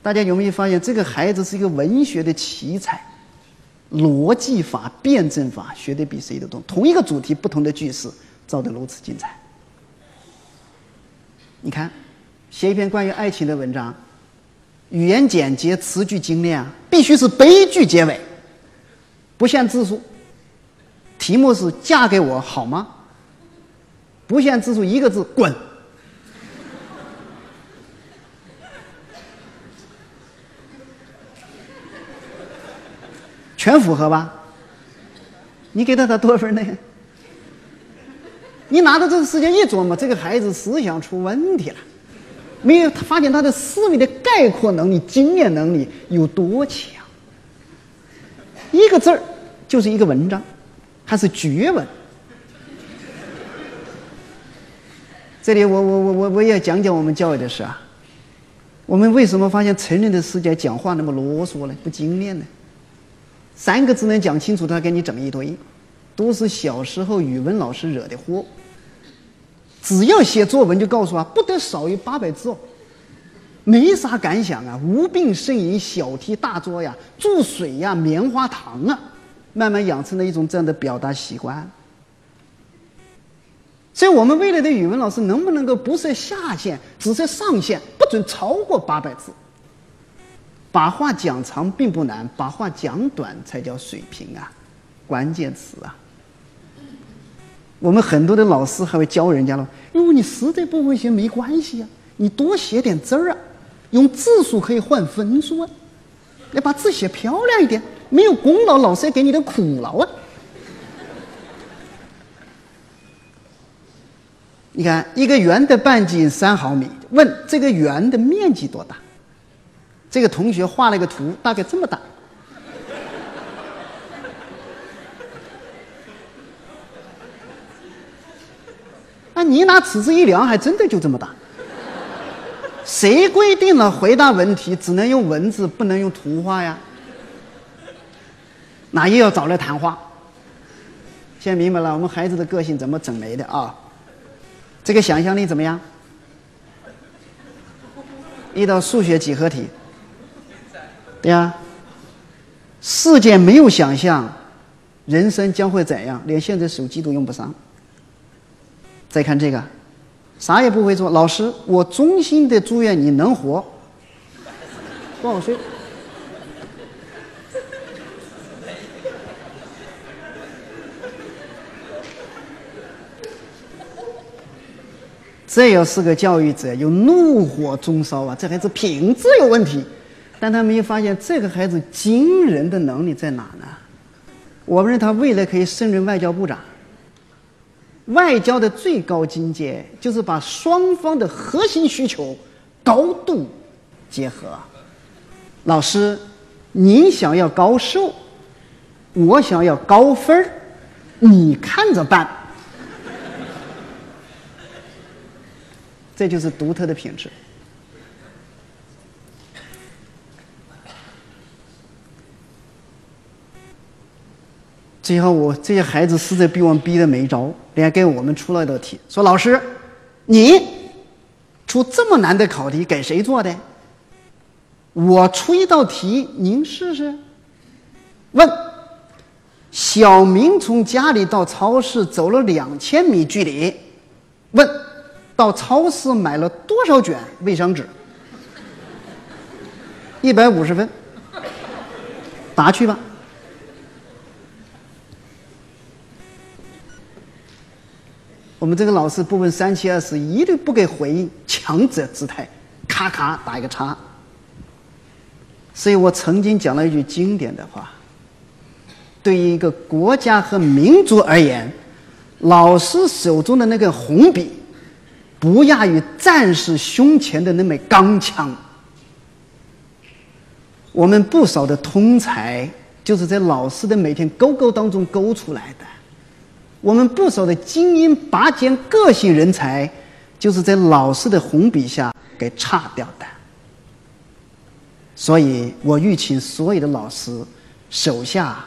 大家有没有发现，这个孩子是一个文学的奇才，逻辑法、辩证法学的比谁都多。同一个主题，不同的句式，造得如此精彩。你看，写一篇关于爱情的文章，语言简洁，词句精炼啊，必须是悲剧结尾。不限字数，题目是“嫁给我好吗？”不限字数，一个字“滚”，全符合吧？你给他他多少分呢？你拿着这个时间一琢磨，这个孩子思想出问题了，没有发现他的思维的概括能力、经验能力有多强。一个字儿就是一个文章，还是绝文。这里我我我我我也讲讲我们教育的事啊。我们为什么发现成人的世界讲话那么啰嗦呢？不精炼呢？三个字能讲清楚，他给你整一堆，都是小时候语文老师惹的祸。只要写作文，就告诉啊，不得少于八百字哦。没啥感想啊，无病呻吟，小题大做呀，注水呀，棉花糖啊，慢慢养成了一种这样的表达习惯。所以，我们未来的语文老师能不能够不设下限，只设上限，不准超过八百字？把话讲长并不难，把话讲短才叫水平啊，关键词啊。我们很多的老师还会教人家了，如果你实在不会写，没关系啊，你多写点字儿啊。用字数可以换分数啊！要把字写漂亮一点，没有功劳，老师要给你的苦劳啊！你看，一个圆的半径三毫米，问这个圆的面积多大？这个同学画了一个图，大概这么大。那你拿尺子一量，还真的就这么大。谁规定了回答问题只能用文字，不能用图画呀？那又要找来谈话。现在明白了，我们孩子的个性怎么整没的啊？这个想象力怎么样？一道数学几何题，对呀。世界没有想象，人生将会怎样？连现在手机都用不上。再看这个。啥也不会做，老师，我衷心的祝愿你能活。多少岁？这要是个教育者，有怒火中烧啊！这孩子品质有问题，但他没有发现这个孩子惊人的能力在哪呢？我们认为他未来可以胜任外交部长。外交的最高境界就是把双方的核心需求高度结合。老师，您想要高寿，我想要高分儿，你看着办。这就是独特的品质。最后，我这些孩子实在逼我们逼的没招，连给我们出了一道题，说：“老师，你出这么难的考题给谁做的？我出一道题，您试试。问：小明从家里到超市走了两千米距离，问：到超市买了多少卷卫生纸？一百五十分，答去吧。”我们这个老师不问三七二十一，一律不给回应，强者姿态，咔咔打一个叉。所以我曾经讲了一句经典的话：，对于一个国家和民族而言，老师手中的那根红笔，不亚于战士胸前的那枚钢枪。我们不少的通才，就是在老师的每天勾勾当中勾出来的；我们不少的精英拔尖个性人才，就是在老师的红笔下给叉掉的。所以我欲请所有的老师手下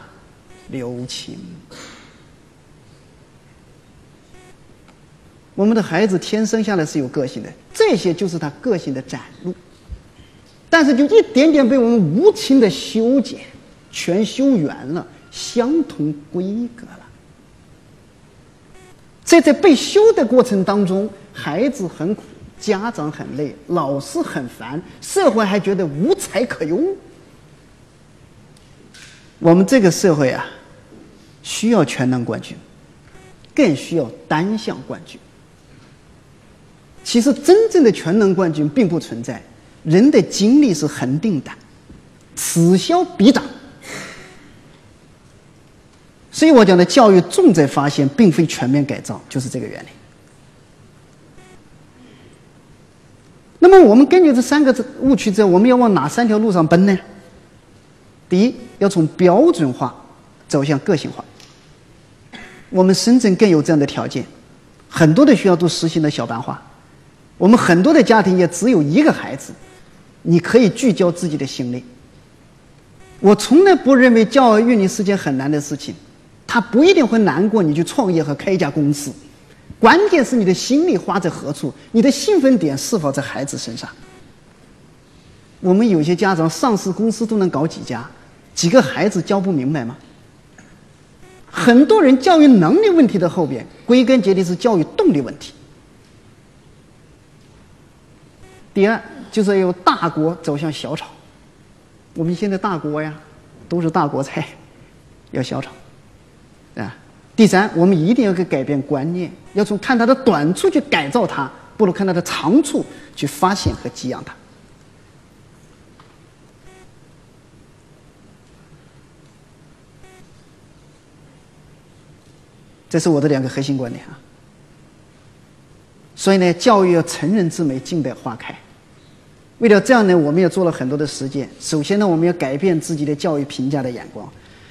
留情。我们的孩子天生下来是有个性的，这些就是他个性的展露。但是就一点点被我们无情的修剪，全修圆了，相同规格了。在这被修的过程当中，孩子很苦，家长很累，老师很烦，社会还觉得无才可用。我们这个社会啊，需要全能冠军，更需要单项冠军。其实，真正的全能冠军并不存在。人的精力是恒定的，此消彼长。所以我讲的教育重在发现，并非全面改造，就是这个原理。那么，我们根据这三个误区之后，我们要往哪三条路上奔呢？第一，要从标准化走向个性化。我们深圳更有这样的条件，很多的学校都实行了小班化。我们很多的家庭也只有一个孩子，你可以聚焦自己的心力。我从来不认为教育你是件很难的事情，他不一定会难过你去创业和开一家公司，关键是你的心力花在何处，你的兴奋点是否在孩子身上。我们有些家长上市公司都能搞几家，几个孩子教不明白吗？很多人教育能力问题的后边，归根结底是教育动力问题。第二，就是由大国走向小炒。我们现在大国呀，都是大国菜，要小炒，啊。第三，我们一定要给改变观念，要从看它的短处去改造它，不如看它的长处去发现和激扬它。这是我的两个核心观点啊。所以呢，教育要成人之美，静待花开。为了这样呢，我们也做了很多的实践。首先呢，我们要改变自己的教育评价的眼光。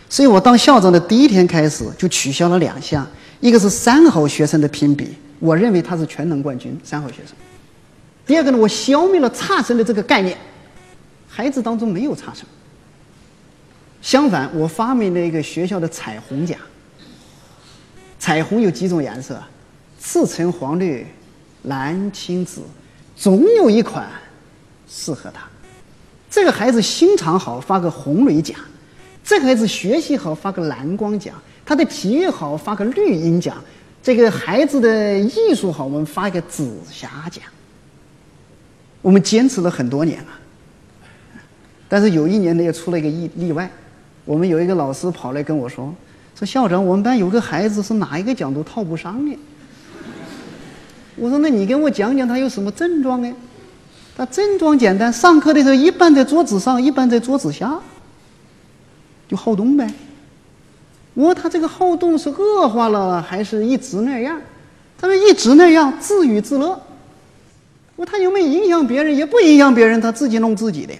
所以我当校长的第一天开始，就取消了两项：一个是三好学生的评比，我认为他是全能冠军，三好学生；第二个呢，我消灭了差生的这个概念，孩子当中没有差生。相反，我发明了一个学校的彩虹奖。彩虹有几种颜色？赤橙黄绿。蓝青紫，总有一款适合他。这个孩子心肠好，发个红蕊奖；这个孩子学习好，发个蓝光奖；他的体育好，发个绿茵奖；这个孩子的艺术好，我们发一个紫霞奖。我们坚持了很多年了，但是有一年呢，又出了一个例例外。我们有一个老师跑来跟我说：“说校长，我们班有个孩子是哪一个奖都套不上呢。”我说：“那你跟我讲讲他有什么症状呢？他症状简单，上课的时候一半在桌子上，一半在桌子下，就好动呗。我他这个好动是恶化了，还是一直那样？他说一直那样，自娱自乐。我他有没有影响别人？也不影响别人，他自己弄自己的。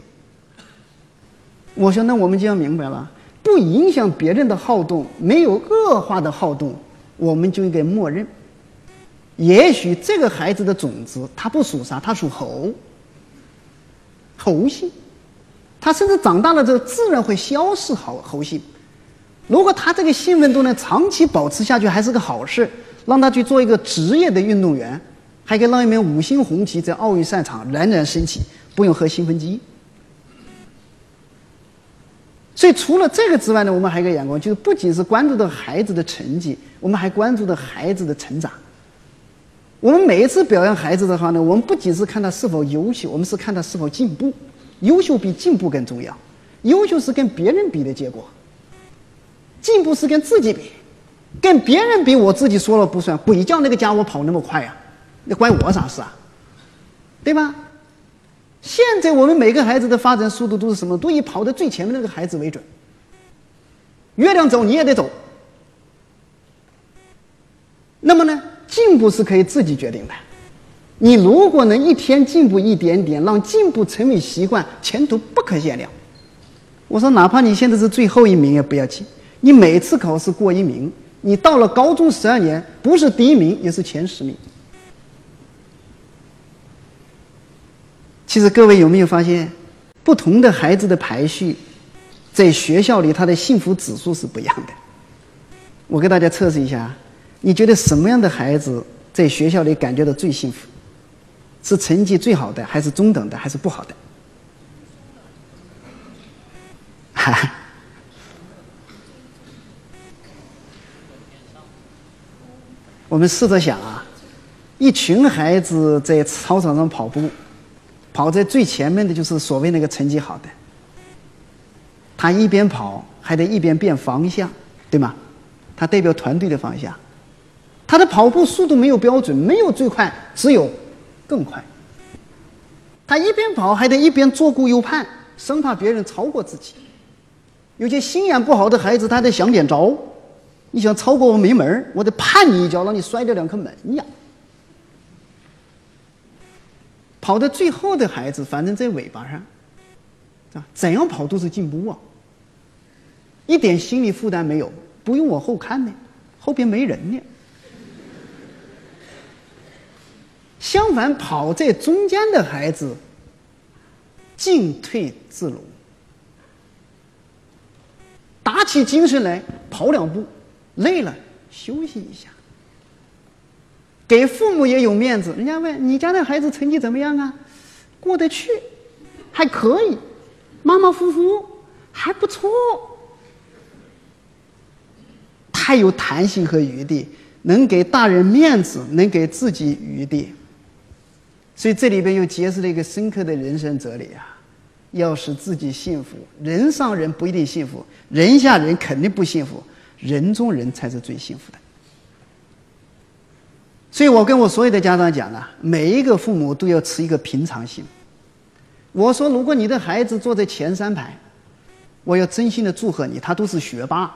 我说那我们就要明白了，不影响别人的好动，没有恶化的好动，我们就应该默认。”也许这个孩子的种子，他不属啥，他属猴，猴性，他甚至长大了之后自然会消失猴猴性。如果他这个兴奋度呢长期保持下去，还是个好事，让他去做一个职业的运动员，还可以让一面五星红旗在奥运赛场冉冉升起，不用喝兴奋剂。所以除了这个之外呢，我们还有一个眼光，就是不仅是关注到孩子的成绩，我们还关注到孩子的成长。我们每一次表扬孩子的话呢，我们不仅是看他是否优秀，我们是看他是否进步。优秀比进步更重要。优秀是跟别人比的结果，进步是跟自己比。跟别人比，我自己说了不算。鬼叫那个家伙跑那么快呀，那关我啥事啊？对吧？现在我们每个孩子的发展速度都是什么？都以跑在最前面那个孩子为准。月亮走你也得走。那么呢？进步是可以自己决定的，你如果能一天进步一点点，让进步成为习惯，前途不可限量。我说，哪怕你现在是最后一名也不要紧，你每次考试过一名，你到了高中十二年，不是第一名也是前十名。其实各位有没有发现，不同的孩子的排序，在学校里他的幸福指数是不一样的。我给大家测试一下，你觉得什么样的孩子在学校里感觉到最幸福？是成绩最好的，还是中等的，还是不好的？哈，我们试着想啊，一群孩子在操场上跑步，跑在最前面的就是所谓那个成绩好的。他一边跑还得一边变方向，对吗？他代表团队的方向。他的跑步速度没有标准，没有最快，只有更快。他一边跑还得一边左顾右盼，生怕别人超过自己。有些心眼不好的孩子，他得想点招。你想超过我没门我得绊你一脚，让你摔掉两颗门牙。跑到最后的孩子，反正在尾巴上，啊，怎样跑都是进步啊，一点心理负担没有，不用往后看呢，后边没人呢。相反，跑在中间的孩子，进退自如。打起精神来跑两步，累了休息一下，给父母也有面子。人家问你家的孩子成绩怎么样啊？过得去，还可以，马马虎虎，还不错。太有弹性和余地，能给大人面子，能给自己余地。所以这里边又揭示了一个深刻的人生哲理啊。要使自己幸福，人上人不一定幸福，人下人肯定不幸福，人中人才是最幸福的。所以我跟我所有的家长讲啊，每一个父母都要持一个平常心。我说，如果你的孩子坐在前三排，我要真心的祝贺你，他都是学霸，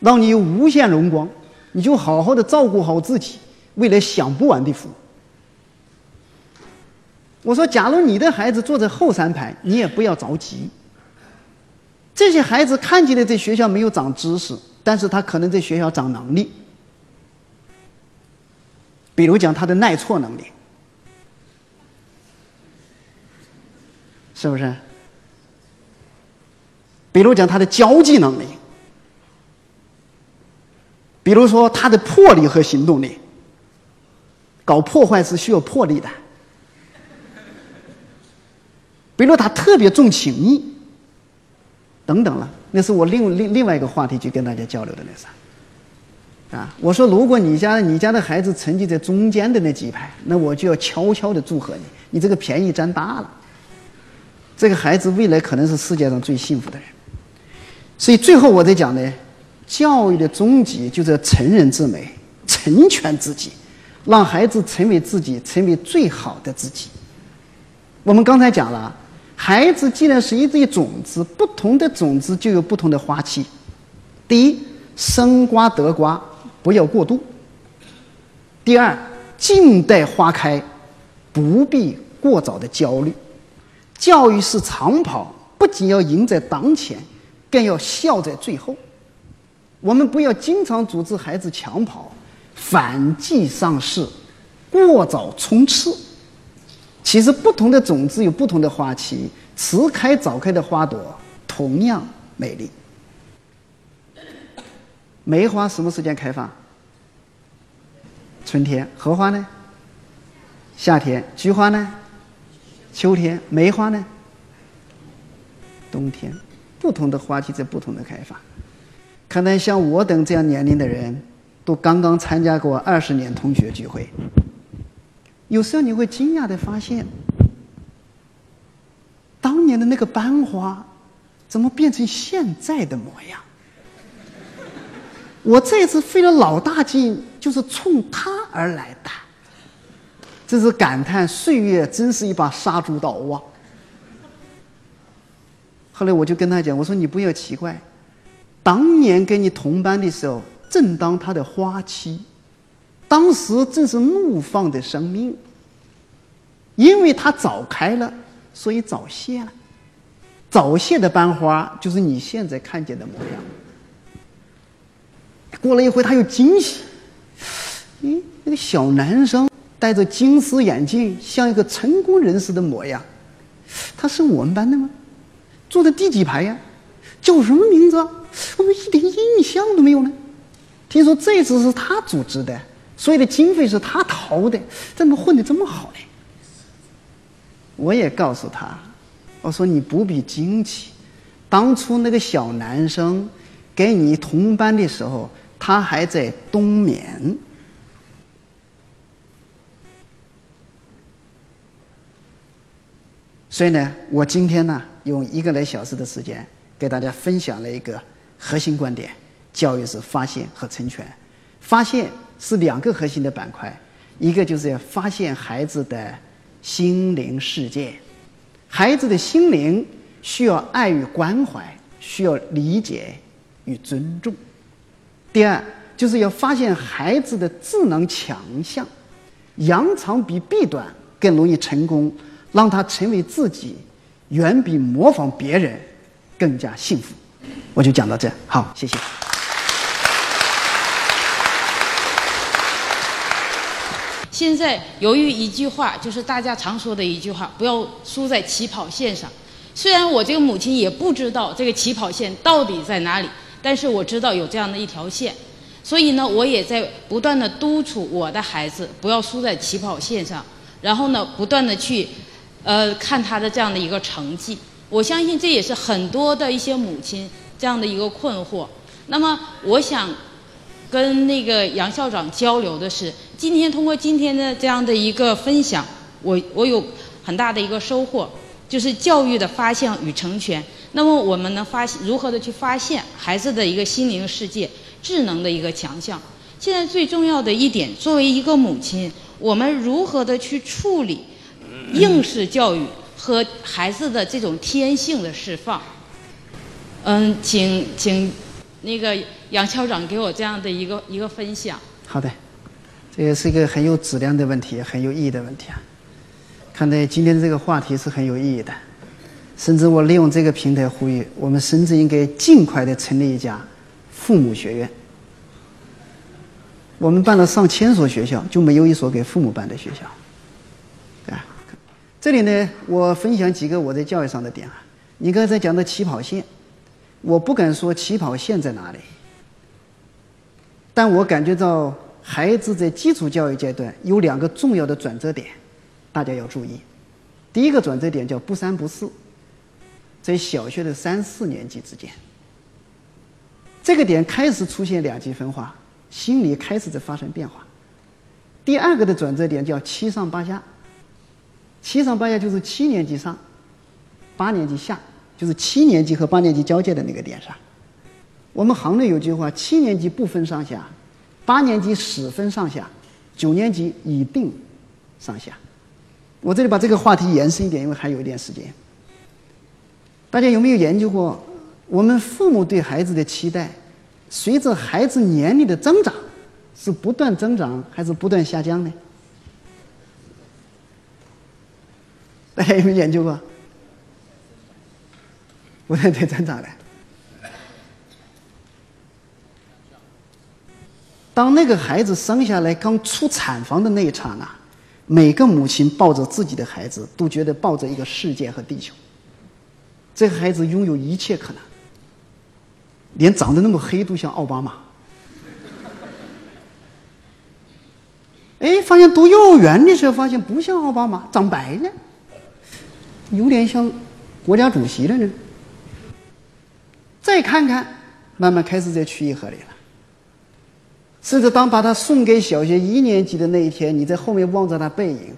让你有无限荣光，你就好好的照顾好自己，未来享不完的福。我说，假如你的孩子坐在后三排，你也不要着急。这些孩子看起来在学校没有长知识，但是他可能在学校长能力。比如讲他的耐挫能力，是不是？比如讲他的交际能力，比如说他的魄力和行动力。搞破坏是需要魄力的。比如他特别重情义，等等了，那是我另另另外一个话题去跟大家交流的那啥，啊，我说如果你家你家的孩子成绩在中间的那几排，那我就要悄悄的祝贺你，你这个便宜占大了，这个孩子未来可能是世界上最幸福的人。所以最后我在讲呢，教育的终极就是要成人之美，成全自己，让孩子成为自己，成为最好的自己。我们刚才讲了。孩子既然是一粒种子，不同的种子就有不同的花期。第一，生瓜得瓜，不要过度；第二，静待花开，不必过早的焦虑。教育是长跑，不仅要赢在当前，更要笑在最后。我们不要经常组织孩子抢跑，反季上市，过早冲刺。其实不同的种子有不同的花期，迟开早开的花朵同样美丽。梅花什么时间开放？春天。荷花呢？夏天。菊花呢？秋天。梅花呢？冬天。不同的花期在不同的开放。可能像我等这样年龄的人，都刚刚参加过二十年同学聚会。有时候你会惊讶的发现，当年的那个班花，怎么变成现在的模样？我这次费了老大劲，就是冲他而来的。这是感叹岁月真是一把杀猪刀啊！后来我就跟他讲，我说你不要奇怪，当年跟你同班的时候，正当他的花期。当时正是怒放的生命，因为它早开了，所以早谢了。早谢的班花就是你现在看见的模样。过了一会，他又惊喜，咦，那个小男生戴着金丝眼镜，像一个成功人士的模样。他是我们班的吗？坐在第几排呀？叫什么名字？我们一点印象都没有呢。听说这次是他组织的，所有的经费是他掏的，怎么混得这么好呢？我也告诉他。我说你不必惊奇，当初那个小男生跟你同班的时候，他还在冬眠。所以呢，我今天呢，用一个来小时的时间，给大家分享了一个核心观点：教育是发现和成全。发现是两个核心的板块，一个就是要发现孩子的心灵世界。孩子的心灵需要爱与关怀，需要理解与尊重。第二，就是要发现孩子的智能强项，扬长比避短更容易成功，让他成为自己，远比模仿别人更加幸福。我就讲到这，好，谢谢。现在由于一句话，就是大家常说的一句话，不要输在起跑线上。虽然我这个母亲也不知道这个起跑线到底在哪里，但是我知道有这样的一条线，所以呢，我也在不断的督促我的孩子不要输在起跑线上，然后呢，不断的去，呃，看他的这样的一个成绩。我相信这也是很多的一些母亲这样的一个困惑。那么，我想。跟那个杨校长交流的是，今天通过今天的这样的一个分享，我我有很大的一个收获，就是教育的发现与成全。那么我们能发现如何的去发现孩子的一个心灵世界、智能的一个强项？现在最重要的一点，作为一个母亲，我们如何的去处理应试教育和孩子的这种天性的释放？嗯，请请那个。杨校长给我这样的一个一个分享。好的，这也是一个很有质量的问题，很有意义的问题啊！看来今天这个话题是很有意义的，甚至我利用这个平台呼吁，我们甚至应该尽快的成立一家父母学院。我们办了上千所学校，就没有一所给父母办的学校。啊，这里呢，我分享几个我在教育上的点啊。你刚才讲的起跑线，我不敢说起跑线在哪里。但我感觉到孩子在基础教育阶段有两个重要的转折点，大家要注意。第一个转折点叫不三不四，在小学的三四年级之间，这个点开始出现两极分化，心理开始在发生变化。第二个的转折点叫七上八下，七上八下就是七年级上，八年级下，就是七年级和八年级交界的那个点上。我们行内有句话：七年级不分上下，八年级始分上下，九年级已定上下。我这里把这个话题延伸一点，因为还有一点时间。大家有没有研究过，我们父母对孩子的期待，随着孩子年龄的增长，是不断增长还是不断下降呢？大家有没有研究过？不断在增长的。当那个孩子生下来刚出产房的那一刹那，每个母亲抱着自己的孩子，都觉得抱着一个世界和地球。这个孩子拥有一切可能，连长得那么黑都像奥巴马。哎，发现读幼儿园的时候，发现不像奥巴马，长白了，有点像国家主席了呢。再看看，慢慢开始在区域河里了。甚至当把他送给小学一年级的那一天，你在后面望着他背影，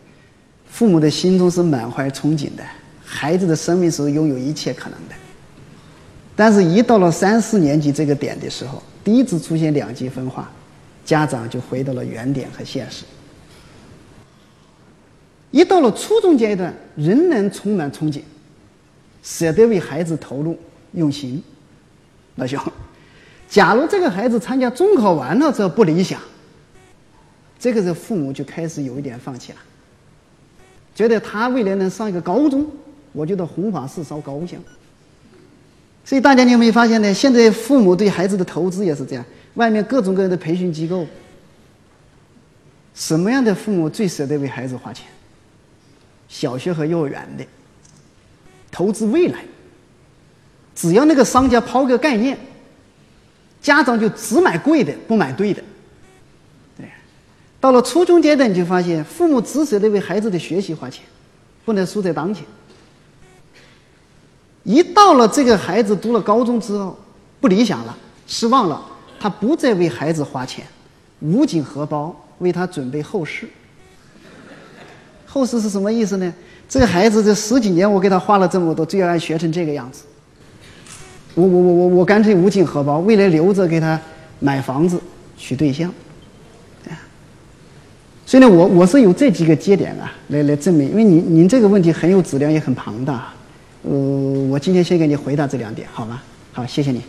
父母的心中是满怀憧憬的。孩子的生命是拥有一切可能的，但是，一到了三四年级这个点的时候，第一次出现两极分化，家长就回到了原点和现实。一到了初中阶段，仍然充满憧憬，舍得为孩子投入用心，老兄。假如这个孩子参加中考完了之后不理想，这个时候父母就开始有一点放弃了，觉得他未来能上一个高中，我觉得红花是烧高香。所以大家你有没有发现呢？现在父母对孩子的投资也是这样，外面各种各样的培训机构，什么样的父母最舍得为孩子花钱？小学和幼儿园的，投资未来。只要那个商家抛个概念，家长就只买贵的，不买对的。对，到了初中阶段，你就发现父母只舍得为孩子的学习花钱，不能输在当前。一到了这个孩子读了高中之后，不理想了，失望了，他不再为孩子花钱，捂紧荷包为他准备后事。后事是什么意思呢？这个孩子这十几年我给他花了这么多，最后还学成这个样子。我我我我我干脆捂紧荷包，未来留着给他买房子、娶对象。所以呢，我我是有这几个节点啊，来来证明，因为您您这个问题很有质量，也很庞大。呃，我今天先给你回答这两点，好吗？好，谢谢你。